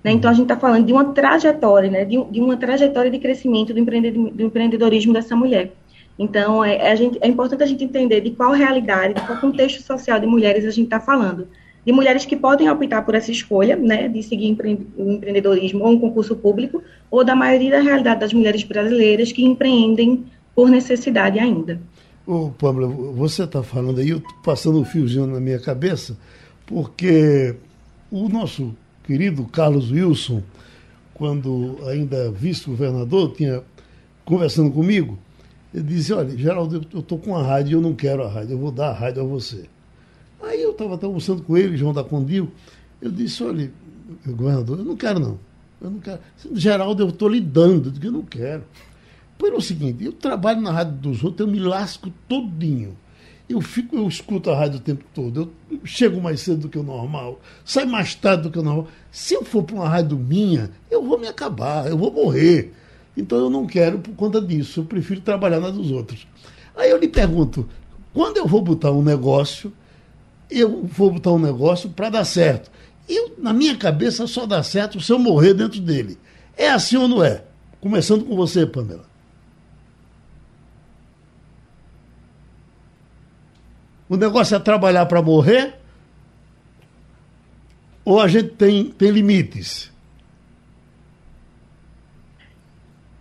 S6: Né? Então, a gente está falando de uma trajetória, né? de, de, uma trajetória de crescimento do, do empreendedorismo dessa mulher. Então, é, é, gente, é, importante a gente entender de qual realidade, de qual contexto social de mulheres a gente está falando. De mulheres que podem optar por essa escolha, né, de seguir o empreendedorismo ou um concurso público, ou da maioria da realidade das mulheres brasileiras que empreendem por necessidade ainda.
S3: Ô, Pamela, você está falando aí, eu estou passando um fiozinho na minha cabeça, porque o nosso querido Carlos Wilson, quando ainda vice-governador, tinha conversando comigo, ele dizia, olha, Geraldo, eu estou com a rádio eu não quero a rádio, eu vou dar a rádio a você. Aí eu estava almoçando com ele, João da Condil, eu disse, olha, governador, eu não quero não. Eu não quero. Geraldo, eu estou lhe dando, eu digo, eu não quero. Pelo seguinte, eu trabalho na rádio dos outros, eu me lasco todinho. Eu fico, eu escuto a rádio o tempo todo. Eu chego mais cedo do que o normal, saio mais tarde do que o normal. Se eu for para uma rádio minha, eu vou me acabar, eu vou morrer. Então eu não quero por conta disso. Eu prefiro trabalhar na dos outros. Aí eu lhe pergunto, quando eu vou botar um negócio, eu vou botar um negócio para dar certo. Eu, na minha cabeça, só dá certo se eu morrer dentro dele. É assim ou não é? Começando com você, Pamela. O negócio é trabalhar para morrer? Ou a gente tem, tem limites?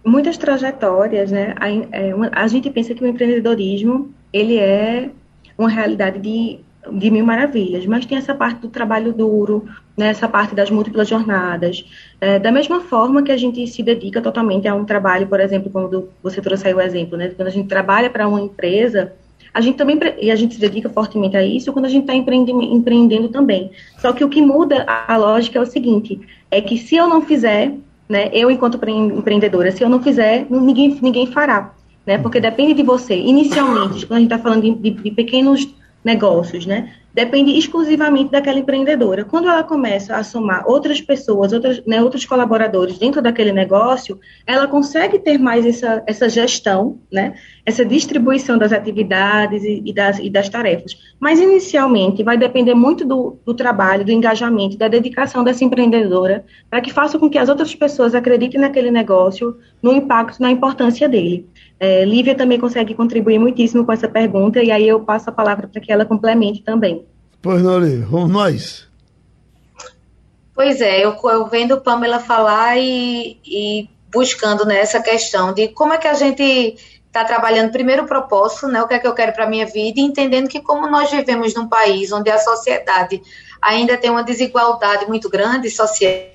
S6: Muitas trajetórias, né? A, é, a, gente pensa que o empreendedorismo ele é uma realidade de, de mil maravilhas, mas tem essa parte do trabalho duro, né, essa parte das múltiplas jornadas. É, da mesma forma que a gente se dedica totalmente a um trabalho, por exemplo, quando você trouxe aí o exemplo, né? Quando a gente trabalha para uma empresa, a gente também e a gente se dedica fortemente a isso quando a gente está empreendendo, também. Só que o que muda a lógica é o seguinte: é que se eu não fizer, né, eu enquanto empreendedora, se eu não fizer, ninguém, ninguém fará, né? Porque depende de você. Inicialmente, quando a gente está falando de, de, de pequenos negócios, né? Depende exclusivamente daquela empreendedora. Quando ela começa a somar outras pessoas, outras, né, outros colaboradores dentro daquele negócio, ela consegue ter mais essa, essa gestão, né, essa distribuição das atividades e, e, das, e das tarefas. Mas, inicialmente, vai depender muito do, do trabalho, do engajamento, da dedicação dessa empreendedora, para que faça com que as outras pessoas acreditem naquele negócio, no impacto, na importância dele. É, Lívia também consegue contribuir muitíssimo com essa pergunta, e aí eu passo a palavra para que ela complemente também.
S3: Pois não, Lívia, vamos nós.
S5: Pois é, eu, eu vendo Pamela falar e, e buscando nessa né, questão de como é que a gente está trabalhando primeiro o propósito, né, o que é que eu quero para a minha vida, e entendendo que como nós vivemos num país onde a sociedade ainda tem uma desigualdade muito grande social,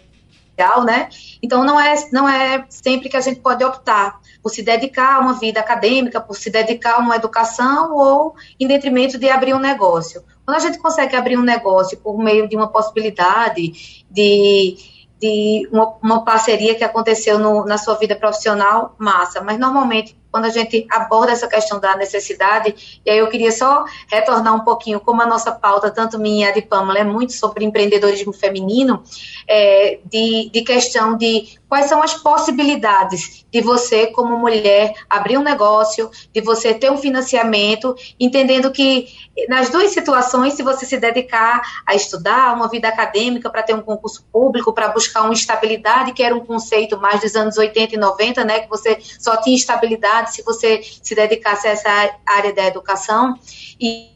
S5: né? Então não é não é sempre que a gente pode optar por se dedicar a uma vida acadêmica, por se dedicar a uma educação ou em detrimento de abrir um negócio. Quando a gente consegue abrir um negócio por meio de uma possibilidade de de uma, uma, parceria que aconteceu no, na sua vida profissional, massa. Mas normalmente quando a gente aborda essa questão da necessidade, e aí eu queria só retornar um pouquinho, como a nossa pauta, tanto minha de Pamela, é muito sobre empreendedorismo feminino, é, de, de questão de quais são as possibilidades de você, como mulher, abrir um negócio, de você ter um financiamento, entendendo que nas duas situações, se você se dedicar a estudar, uma vida acadêmica, para ter um concurso público, para buscar uma estabilidade, que era um conceito mais dos anos 80 e 90, né, que você só tinha estabilidade se você se dedicasse a essa área da educação. E,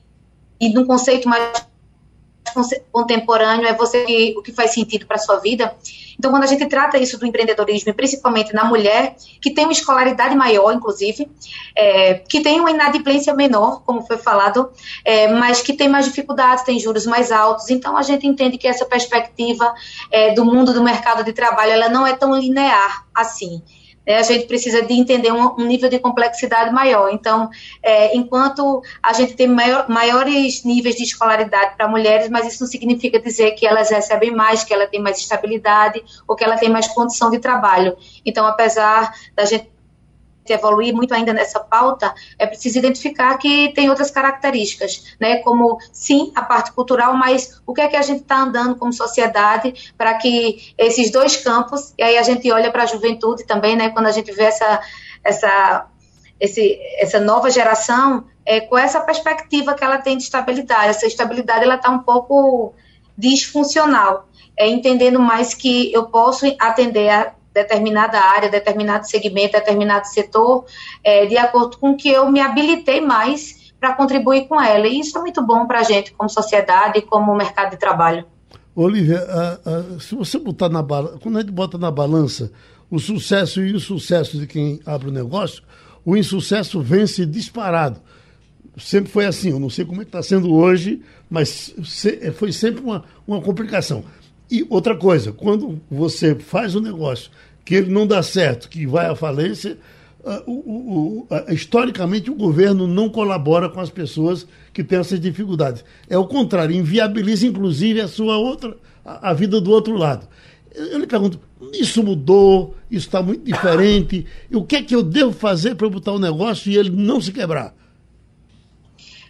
S5: e num conceito mais contemporâneo é você o que faz sentido para sua vida. Então, quando a gente trata isso do empreendedorismo, principalmente na mulher, que tem uma escolaridade maior, inclusive, é, que tem uma inadimplência menor, como foi falado, é, mas que tem mais dificuldades, tem juros mais altos. Então, a gente entende que essa perspectiva é, do mundo do mercado de trabalho, ela não é tão linear assim né, a gente precisa de entender um, um, nível de complexidade maior. Então, é, enquanto a gente tem maior, maiores níveis de escolaridade para mulheres, mas isso não significa dizer que elas recebem mais, que ela tem mais estabilidade ou que ela tem mais condição de trabalho. Então, apesar da gente evoluir muito ainda nessa pauta, é preciso identificar que tem outras características, né? Como sim a parte cultural, mas o que é que a gente está andando como sociedade para que esses dois campos, e aí a gente olha para a juventude também, né? Quando a gente vê essa essa esse, essa nova geração é, com essa perspectiva que ela tem de estabilidade. Essa estabilidade ela está um pouco disfuncional, é, entendendo mais que eu posso atender a determinada área, determinado segmento, determinado setor, é, de acordo com que eu me habilitei mais para contribuir com ela. E isso é muito bom para a gente, como sociedade como mercado de trabalho.
S3: Olivia, se você botar na balança, quando a gente bota na balança o sucesso e o insucesso de quem abre o negócio, o insucesso vence disparado. Sempre foi assim, eu não sei como é está sendo hoje, mas foi sempre uma, uma complicação. E outra coisa, quando você faz um negócio que ele não dá certo, que vai à falência, uh, uh, historicamente o governo não colabora com as pessoas que têm essas dificuldades. É o contrário, inviabiliza inclusive a sua outra, a, a vida do outro lado. Eu lhe pergunto, isso mudou, isso está muito diferente, o que é que eu devo fazer para botar o um negócio e ele não se quebrar?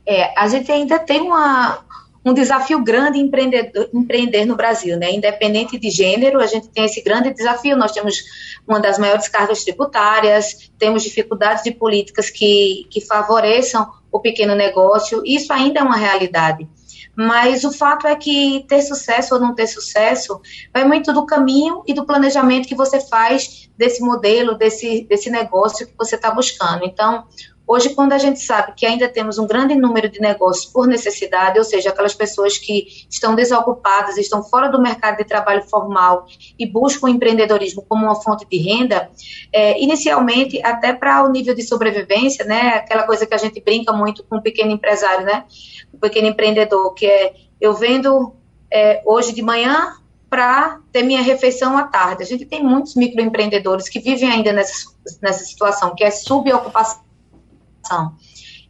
S5: É, a gente ainda tem uma, um desafio grande empreender, empreender no Brasil, né? Independente de gênero, a gente tem esse grande desafio. Nós temos uma das maiores cargas tributárias, temos dificuldades de políticas que, que favoreçam o pequeno negócio. Isso ainda é uma realidade. Mas o fato é que ter sucesso ou não ter sucesso vai muito do caminho e do planejamento que você faz desse modelo, desse, desse negócio que você está buscando. Então, Hoje, quando a gente sabe que ainda temos um grande número de negócios por necessidade, ou seja, aquelas pessoas que estão desocupadas, estão fora do mercado de trabalho formal e buscam o empreendedorismo como uma fonte de renda, é, inicialmente, até para o nível de sobrevivência, né, aquela coisa que a gente brinca muito com o pequeno empresário, né, o pequeno empreendedor, que é eu vendo é, hoje de manhã para ter minha refeição à tarde. A gente tem muitos microempreendedores que vivem ainda nessa, nessa situação, que é subocupação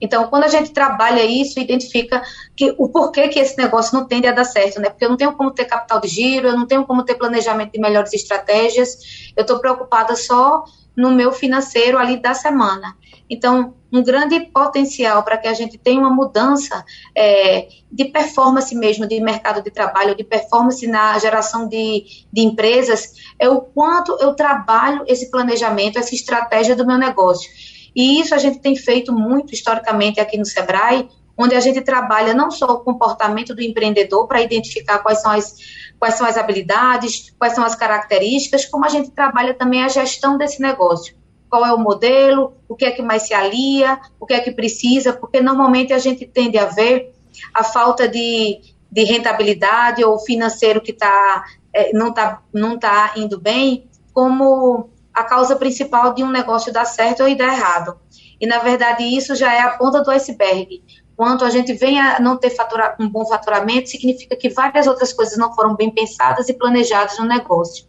S5: então, quando a gente trabalha isso, identifica que o porquê que esse negócio não tende a dar certo, né? Porque eu não tenho como ter capital de giro, eu não tenho como ter planejamento de melhores estratégias, eu estou preocupada só no meu financeiro ali da semana. Então, um grande potencial para que a gente tenha uma mudança é, de performance mesmo, de mercado de trabalho, de performance na geração de, de empresas, é o quanto eu trabalho esse planejamento, essa estratégia do meu negócio. E isso a gente tem feito muito historicamente aqui no Sebrae, onde a gente trabalha não só o comportamento do empreendedor para identificar quais são as quais são as habilidades, quais são as características, como a gente trabalha também a gestão desse negócio. Qual é o modelo, o que é que mais se alia, o que é que precisa, porque normalmente a gente tende a ver a falta de, de rentabilidade ou financeiro que tá, é, não está não tá indo bem como a causa principal de um negócio dar certo ou dar errado. E, na verdade, isso já é a ponta do iceberg. Quando a gente vem a não ter fatura, um bom faturamento, significa que várias outras coisas não foram bem pensadas e planejadas no negócio.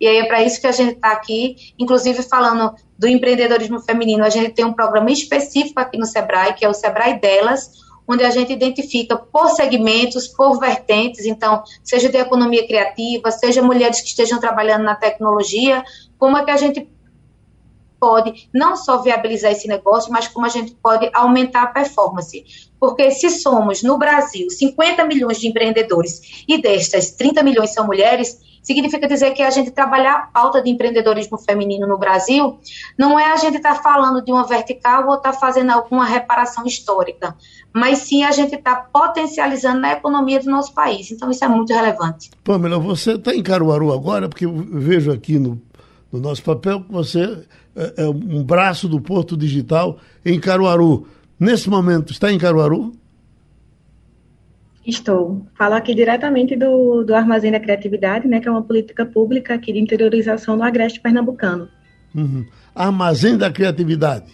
S5: E aí é para isso que a gente está aqui, inclusive falando do empreendedorismo feminino. A gente tem um programa específico aqui no Sebrae, que é o Sebrae Delas, onde a gente identifica por segmentos, por vertentes, então, seja de economia criativa, seja mulheres que estejam trabalhando na tecnologia, como é que a gente pode não só viabilizar esse negócio, mas como a gente pode aumentar a performance. Porque se somos, no Brasil, 50 milhões de empreendedores e destas 30 milhões são mulheres, significa dizer que a gente trabalhar a pauta de empreendedorismo feminino no Brasil não é a gente estar tá falando de uma vertical ou estar tá fazendo alguma reparação histórica, mas sim a gente está potencializando na economia do nosso país. Então isso é muito relevante.
S3: Pamela, você está em Caruaru agora, porque eu vejo aqui no, no nosso papel que você é, é um braço do Porto Digital em Caruaru. Nesse momento, está em Caruaru?
S6: Estou. Falo aqui diretamente do, do Armazém da Criatividade, né, que é uma política pública aqui de interiorização no Agreste Pernambucano.
S3: Uhum. Armazém da Criatividade.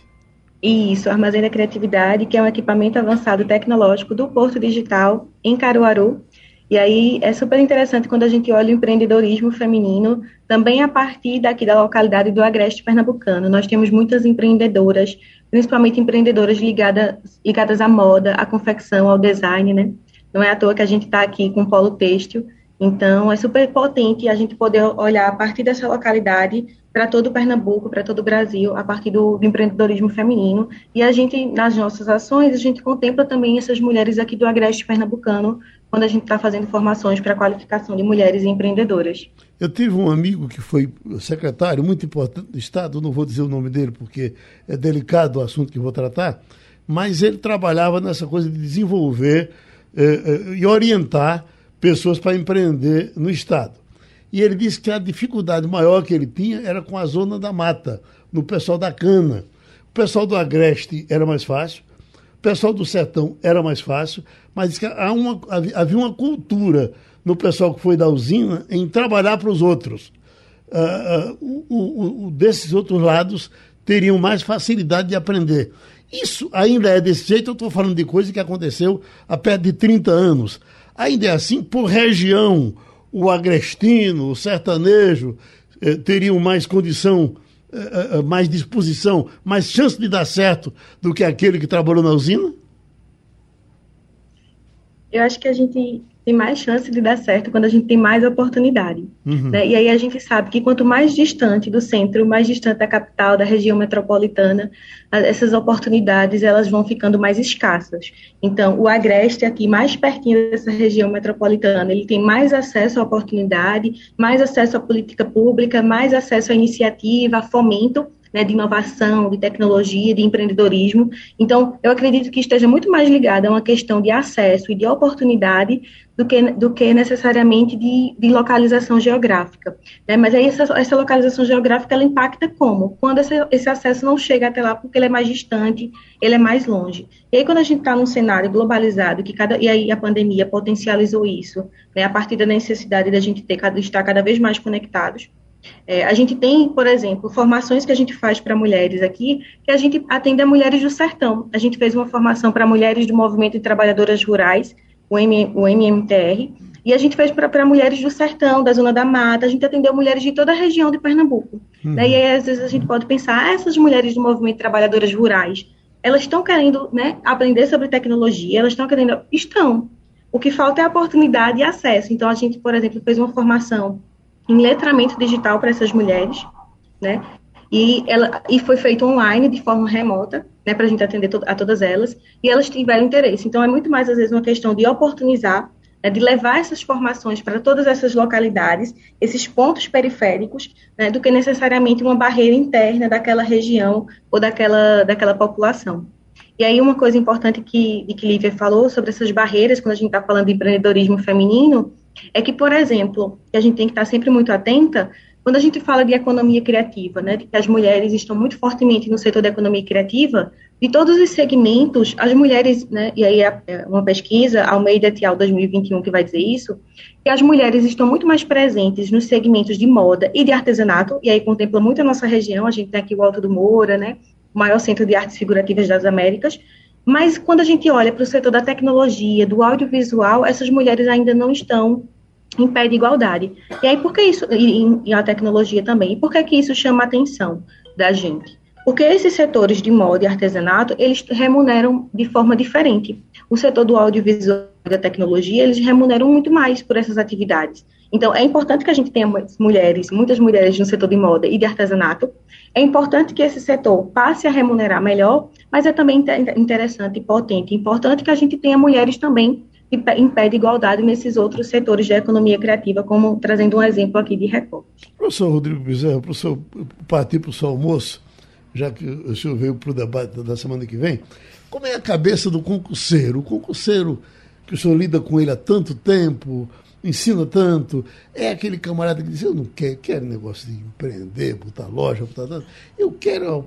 S6: Isso, Armazém da Criatividade, que é um equipamento avançado tecnológico do Porto Digital em Caruaru, e aí é super interessante quando a gente olha o empreendedorismo feminino, também a partir daqui da localidade do Agreste Pernambucano. Nós temos muitas empreendedoras, principalmente empreendedoras ligadas, ligadas à moda, à confecção, ao design, né? Não é à toa que a gente está aqui com o polo têxtil. Então, é super potente a gente poder olhar a partir dessa localidade para todo Pernambuco, para todo o Brasil, a partir do, do, empreendedorismo feminino. E a gente, nas nossas ações, a gente contempla também essas mulheres aqui do Agreste Pernambucano quando a gente está fazendo formações para a qualificação de mulheres empreendedoras.
S3: Eu tive um amigo que foi secretário muito importante do Estado, não vou dizer o nome dele porque é delicado o assunto que vou tratar, mas ele trabalhava nessa coisa de desenvolver eh, eh, e orientar pessoas para empreender no Estado. E ele disse que a dificuldade maior que ele tinha era com a zona da mata, no pessoal da cana. O pessoal do Agreste era mais fácil, pessoal do sertão era mais fácil, mas uma, havia uma cultura no pessoal que foi da usina em trabalhar para os outros. Uh, uh, o, o, desses outros lados teriam mais facilidade de aprender. Isso ainda é desse jeito, eu estou falando de coisa que aconteceu há perto de 30 anos. Ainda é assim, por região, o agrestino, o sertanejo eh, teriam mais condição uh, mais disposição, mais chance de dar certo do que aquele que trabalhou na usina?
S6: Eu acho que a gente tem mais chance de dar certo quando a gente tem mais oportunidade. Uhum. Né? E aí a gente sabe que quanto mais distante do centro, mais distante da capital, da região metropolitana, essas oportunidades elas vão ficando mais escassas. Então, o Agreste aqui, mais pertinho dessa região metropolitana, ele tem mais acesso à oportunidade, mais acesso à política pública, mais acesso à iniciativa, a fomento, né, de inovação, de tecnologia, de empreendedorismo. Então, eu acredito que esteja muito mais ligada a uma questão de acesso e de oportunidade do que, do que necessariamente de, de localização geográfica. Né? Mas aí essa, essa localização geográfica ela impacta como? Quando esse, esse acesso não chega até lá porque ele é mais distante, ele é mais longe. E aí quando a gente está num cenário globalizado, que cada, e aí a pandemia potencializou isso, né? a partir da necessidade da gente ter, estar cada vez mais conectados, é, a gente tem, por exemplo, formações que a gente faz para mulheres aqui, que a gente atende a mulheres do sertão. A gente fez uma formação para mulheres do movimento de trabalhadoras rurais, o, M, o MMTR, e a gente fez para mulheres do sertão, da zona da mata, a gente atendeu mulheres de toda a região de Pernambuco. Uhum. Né? E aí, às vezes, a gente pode pensar, ah, essas mulheres do movimento trabalhadoras rurais, elas estão querendo né, aprender sobre tecnologia, elas estão querendo. Estão. O que falta é oportunidade e acesso. Então, a gente, por exemplo, fez uma formação em letramento digital para essas mulheres, né? E, ela, e foi feito online, de forma remota, né, para a gente atender to a todas elas, e elas tiveram interesse. Então, é muito mais, às vezes, uma questão de oportunizar, né, de levar essas formações para todas essas localidades, esses pontos periféricos, né, do que necessariamente uma barreira interna daquela região ou daquela, daquela população. E aí, uma coisa importante que, que Lívia falou sobre essas barreiras, quando a gente está falando de empreendedorismo feminino, é que, por exemplo, a gente tem que estar sempre muito atenta, quando a gente fala de economia criativa, né, de que as mulheres estão muito fortemente no setor da economia criativa, de todos os segmentos, as mulheres, né, e aí é, é uma pesquisa, Almeida et al. 2021 que vai dizer isso, que as mulheres estão muito mais presentes nos segmentos de moda e de artesanato, e aí contempla muito a nossa região, a gente tem aqui o Alto do Moura, né, o maior centro de artes figurativas das Américas, mas quando a gente olha para o setor da tecnologia, do audiovisual, essas mulheres ainda não estão
S8: impede igualdade. E aí, por que isso, e, e a tecnologia também, e por que, que isso chama a atenção da gente? Porque esses setores de moda e artesanato, eles remuneram de forma diferente. O setor do audiovisual e da tecnologia, eles remuneram muito mais por essas atividades. Então, é importante que a gente tenha mulheres, muitas mulheres no setor de moda e de artesanato. É importante que esse setor passe a remunerar melhor, mas é também interessante e potente. É importante que a gente tenha mulheres também impede igualdade nesses outros setores da economia criativa, como trazendo um exemplo aqui de recorte.
S3: Professor Rodrigo Bezerra, professor, partir para o seu almoço, já que o senhor veio para o debate da semana que vem, como é a cabeça do concurseiro? O concurseiro que o senhor lida com ele há tanto tempo, ensina tanto, é aquele camarada que diz, eu não quero, quero negócio de empreender, botar loja, botar... Eu quero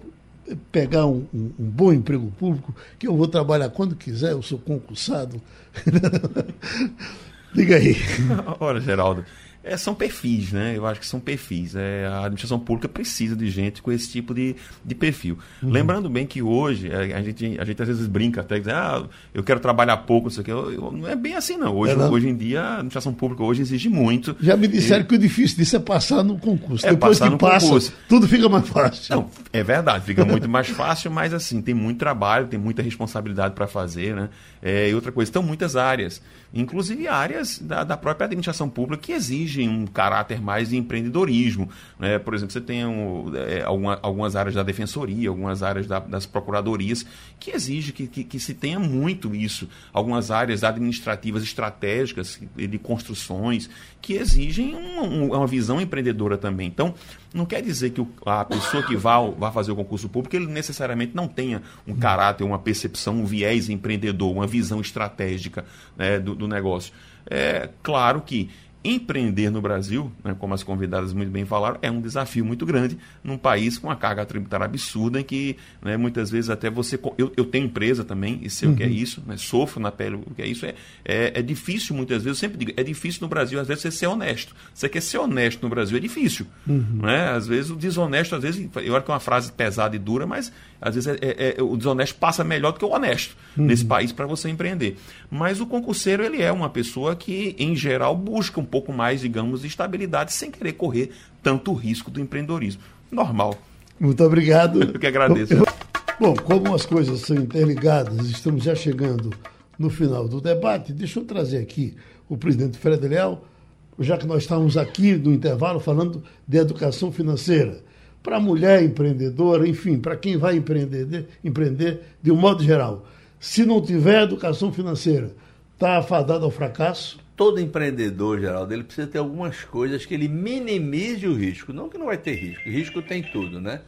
S3: pegar um, um, um, bom emprego público, que eu vou trabalhar quando quiser, eu sou concursado. Diga aí.
S7: Olha, Geraldo, é, são perfis, né? Eu acho que são perfis. É, a administração pública precisa de gente com esse tipo de, de perfil. Uhum. Lembrando bem que hoje, a, é, a, gente, a gente às vezes brinca até, diz, ah, eu quero trabalhar pouco, isso aqui. Eu, eu, não é bem assim, não. Hoje, é não. hoje em dia, a administração pública hoje exige muito.
S3: Já me disseram e... que o difícil disso é passar no concurso. É Depois passar que passa, concurso. tudo fica mais fácil.
S7: Não, é verdade, fica muito mais fácil, mas assim, tem muito trabalho, tem muita responsabilidade para fazer, né? É, e outra coisa, estão muitas áreas inclusive áreas da, da, própria administração pública que exigem um caráter mais de empreendedorismo. Né? Por exemplo, você tem um, é, alguma, algumas áreas da defensoria, algumas áreas da, das procuradorias que exigem que, que, que, se tenha muito isso. Algumas áreas administrativas estratégicas de construções que exigem um, uma visão empreendedora também. Então, não quer dizer que a pessoa que vá, vá fazer o concurso público ele necessariamente não tenha um caráter, uma percepção, um viés empreendedor, uma visão estratégica né, do, do negócio. É claro que Empreender no Brasil, né, como as convidadas muito bem falaram, é um desafio muito grande num país com uma carga tributária absurda, em que né, muitas vezes até você. Eu, eu tenho empresa também, e sei uhum. o que é uhum. isso, né, sofro na pele o que é isso. É, é, é, difícil muitas vezes, eu sempre digo, é difícil no Brasil, às vezes, você ser honesto. Você quer ser honesto no Brasil, é difícil. Uhum. Né? Às vezes o desonesto, às vezes, eu acho que é uma frase pesada e dura, mas às vezes é, é, é o desonesto passa melhor do que o honesto uhum. nesse país para você empreender. Mas o concurseiro, ele é uma pessoa que, em geral, busca um pouco mais, digamos, de estabilidade, sem querer correr tanto risco do empreendedorismo. Normal.
S3: Muito obrigado.
S7: Eu que agradeço.
S3: Bom, como as coisas são interligadas, estamos já chegando no final do debate, deixa eu trazer aqui o presidente Fred Leal, já que nós estávamos aqui no intervalo falando de educação financeira. Para a mulher empreendedora, enfim, para quem vai empreender, empreender de um modo geral. Se não tiver educação financeira, está afadado ao fracasso?
S4: todo empreendedor, Geraldo, ele precisa ter algumas coisas que ele minimize o risco. Não que não vai ter risco, risco tem tudo, né?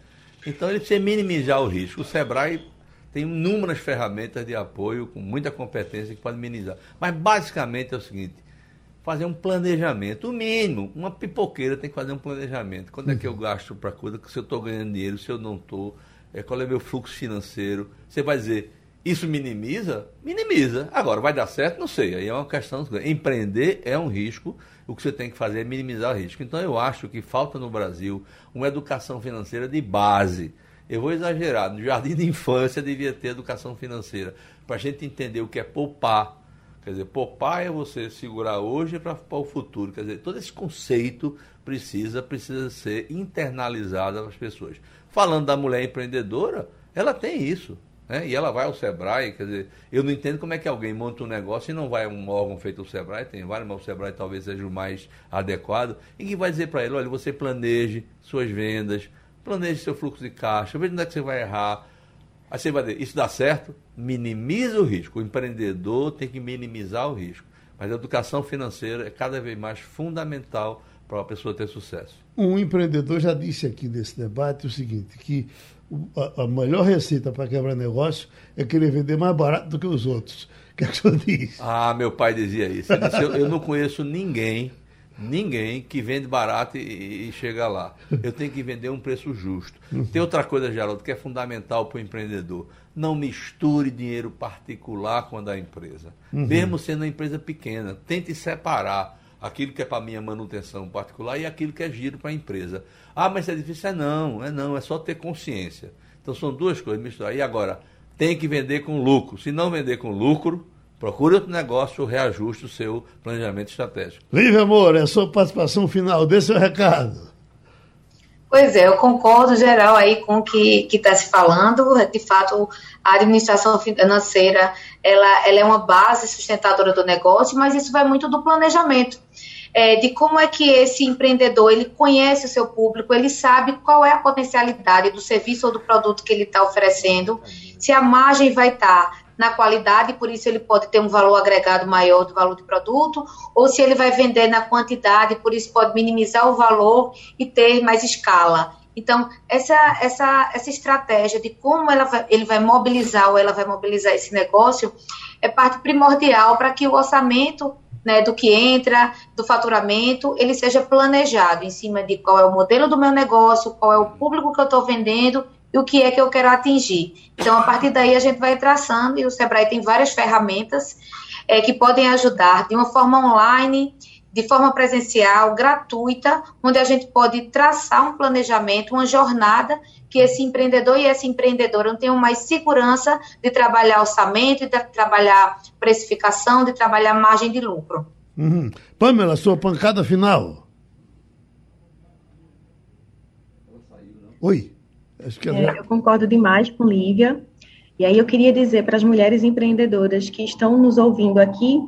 S4: Então ele precisa minimizar o risco. O Sebrae tem inúmeras ferramentas de apoio com muita competência que pode minimizar. Mas basicamente é o seguinte: fazer um planejamento. O mínimo, uma pipoqueira tem que fazer um planejamento. Quando é que eu gasto para coisa? Se eu estou ganhando dinheiro, se eu não estou, é, qual é o meu fluxo financeiro? Você vai dizer, isso minimiza? Minimiza. Agora, vai dar certo? Não sei. Aí é uma questão. Empreender é um risco. O que você tem que fazer é minimizar o risco. Então, eu acho que falta no Brasil uma educação financeira de base. Eu vou exagerar. No jardim de infância devia ter educação financeira. Para a gente entender o que é poupar. Quer dizer, poupar é você segurar hoje para o futuro. Quer dizer, todo esse conceito precisa, precisa ser internalizado nas pessoas. Falando da mulher empreendedora, ela tem isso. Né? E ela vai ao Sebrae, quer dizer, eu não entendo como é que alguém monta um negócio e não vai a um órgão feito o Sebrae, tem vários, mas o Sebrae talvez seja o mais adequado, e que vai dizer para ele, olha, você planeje suas vendas, planeje seu fluxo de caixa, veja onde é que você vai errar. Aí você vai dizer, isso dá certo? Minimiza o risco. O empreendedor tem que minimizar o risco. Mas a educação financeira é cada vez mais fundamental para a pessoa ter sucesso.
S3: Um empreendedor já disse aqui nesse debate o seguinte, que a, melhor receita para quebrar negócio é querer vender mais barato do que os outros. O que, é que o senhor diz?
S4: Ah, meu pai dizia isso. Disse, eu, eu, não conheço ninguém, ninguém que vende barato e, e, chega lá. Eu tenho que vender um preço justo. Tem outra coisa, Geraldo, que é fundamental para o empreendedor. Não misture dinheiro particular com a da empresa. Uhum. Mesmo sendo uma empresa pequena, tente separar aquilo que é para minha manutenção particular e aquilo que é giro para a empresa. Ah, mas é difícil? É não, é não, é só ter consciência. Então são duas coisas misturadas. E agora, tem que vender com lucro. Se não vender com lucro, procure outro negócio, reajuste o seu planejamento estratégico.
S3: Lívia Amor, é a sua participação final, dê seu recado.
S5: Pois é, eu concordo geral aí com o que está se falando. De fato, a administração financeira ela, ela é uma base sustentadora do negócio, mas isso vai muito do planejamento. É, de como é que esse empreendedor ele conhece o seu público, ele sabe qual é a potencialidade do serviço ou do produto que ele está oferecendo, se a margem vai estar tá na qualidade, por isso ele pode ter um valor agregado maior do valor do produto, ou se ele vai vender na quantidade, por isso pode minimizar o valor e ter mais escala. Então, essa, essa, essa estratégia de como ela vai, ele vai mobilizar ou ela vai mobilizar esse negócio é parte primordial para que o orçamento né, do que entra, do faturamento, ele seja planejado em cima de qual é o modelo do meu negócio, qual é o público que eu estou vendendo o que é que eu quero atingir. Então, a partir daí, a gente vai traçando, e o Sebrae tem várias ferramentas é, que podem ajudar de uma forma online, de forma presencial, gratuita, onde a gente pode traçar um planejamento, uma jornada que esse empreendedor e essa empreendedora tenham mais segurança de trabalhar orçamento, de trabalhar precificação, de trabalhar margem de lucro.
S3: Uhum. Pamela, sua pancada final. Oi.
S6: É, eu concordo demais com Lívia. E aí eu queria dizer para as mulheres empreendedoras que estão nos ouvindo aqui,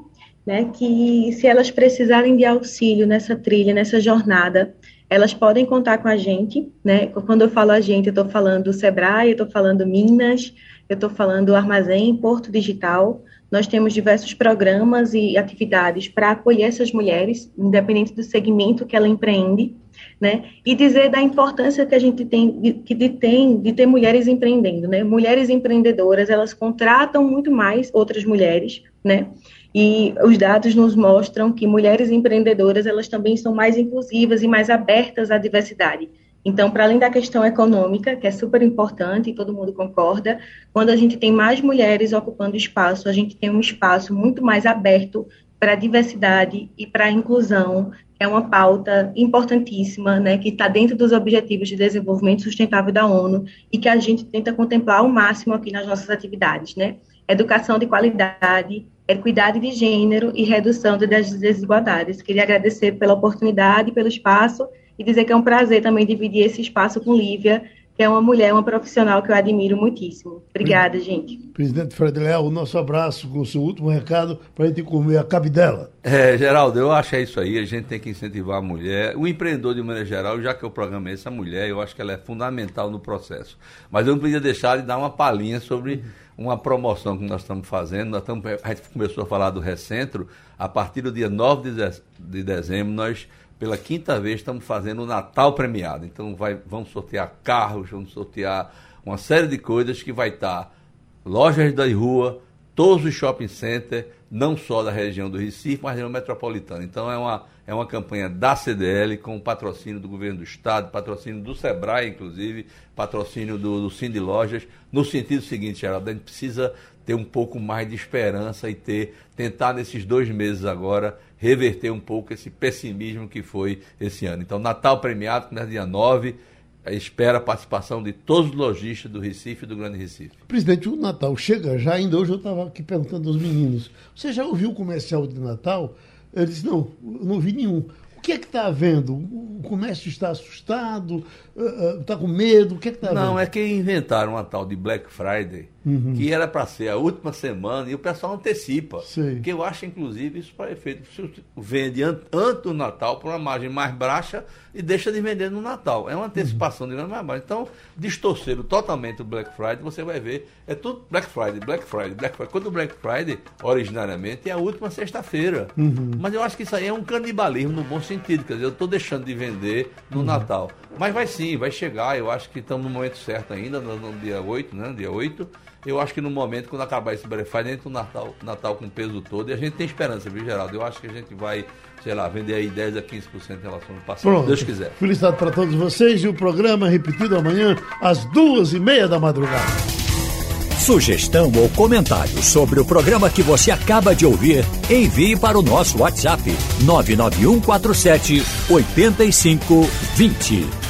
S6: né, que se elas precisarem de auxílio nessa trilha, nessa jornada, elas podem contar com a gente, né? Quando eu falo a gente, eu estou falando Sebrae, eu estou falando Minas, eu estou falando Armazém, Porto Digital. Nós temos diversos programas e atividades para acolher essas mulheres, independente do segmento que ela empreende, né? E dizer da importância que a gente tem de, de, tem, de ter mulheres empreendendo, né? Mulheres empreendedoras, elas contratam muito mais outras mulheres, né? E os dados nos mostram que mulheres empreendedoras, elas também são mais inclusivas e mais abertas à diversidade. Então, para além da questão econômica, que é super importante e todo mundo concorda, quando a gente tem mais mulheres ocupando espaço, a gente tem um espaço muito mais aberto para a diversidade e para a inclusão, é uma pauta importantíssima, né, que está dentro dos Objetivos de Desenvolvimento Sustentável da ONU e que a gente tenta contemplar ao máximo aqui nas nossas atividades, né? Educação de qualidade, equidade de gênero e redução das desigualdades. Queria agradecer pela oportunidade, pelo espaço e dizer que é um prazer também dividir esse espaço com Lívia, que é uma mulher, uma profissional que eu admiro muitíssimo. Obrigada, gente.
S3: Presidente Fred Leal, o nosso abraço com o seu último recado para a gente comer a cabidela.
S4: É, Geraldo, eu acho que é isso aí, a gente tem que incentivar a mulher. O empreendedor, de maneira geral, já que o programa é essa mulher, eu acho que ela é fundamental no processo. Mas eu não podia deixar de dar uma palhinha sobre uma promoção que nós estamos fazendo. Nós estamos, a gente começou a falar do Recentro, a partir do dia 9 de dezembro, nós pela quinta vez estamos fazendo o Natal premiado. Então vai, vamos sortear carros, vamos sortear uma série de coisas que vai estar lojas da rua, todos os shopping centers, não só da região do Recife, mas da região metropolitana. Então é uma, é uma campanha da CDL com patrocínio do governo do estado, patrocínio do Sebrae, inclusive, patrocínio do, do Cine Lojas, no sentido seguinte, Geraldo, a gente precisa ter um pouco mais de esperança e ter tentar nesses dois meses agora reverter um pouco esse pessimismo que foi esse ano. Então, Natal premiado, é dia 9, espera a participação de todos os lojistas do Recife e do Grande Recife.
S3: Presidente, o Natal chega já, ainda hoje eu estava aqui perguntando aos meninos, você já ouviu o comercial de Natal? Eu disse, não, não ouvi nenhum que é que está havendo? O comércio está assustado? Está com medo? O que é que está havendo?
S4: Não, é que inventaram uma tal de Black Friday, uhum. que era para ser a última semana, e o pessoal antecipa. Sei. Que eu acho, inclusive, isso para efeito. Vende antes do Natal por uma margem mais baixa e deixa de vender no Natal. É uma antecipação uhum. de mais baixa. Então, distorceram totalmente o Black Friday, você vai ver, é tudo Black Friday, Black Friday, Black Friday. Quando o Black Friday, originariamente, é a última sexta-feira. Uhum. Mas eu acho que isso aí é um canibalismo no bom sentido sentido. Quer dizer, eu estou deixando de vender no uhum. Natal. Mas vai sim, vai chegar. Eu acho que estamos no momento certo ainda, no, no dia 8, né? Dia 8. Eu acho que no momento, quando acabar esse Black Friday, entra o Natal, Natal com peso todo. E a gente tem esperança, viu, Geraldo? Eu acho que a gente vai, sei lá, vender aí 10 a 15% em relação ao passado, Pronto. se Deus quiser.
S3: Felicidade para todos vocês e o programa repetido amanhã às duas e meia da madrugada.
S2: Sugestão ou comentário sobre o programa que você acaba de ouvir, envie para o nosso WhatsApp 99147 8520.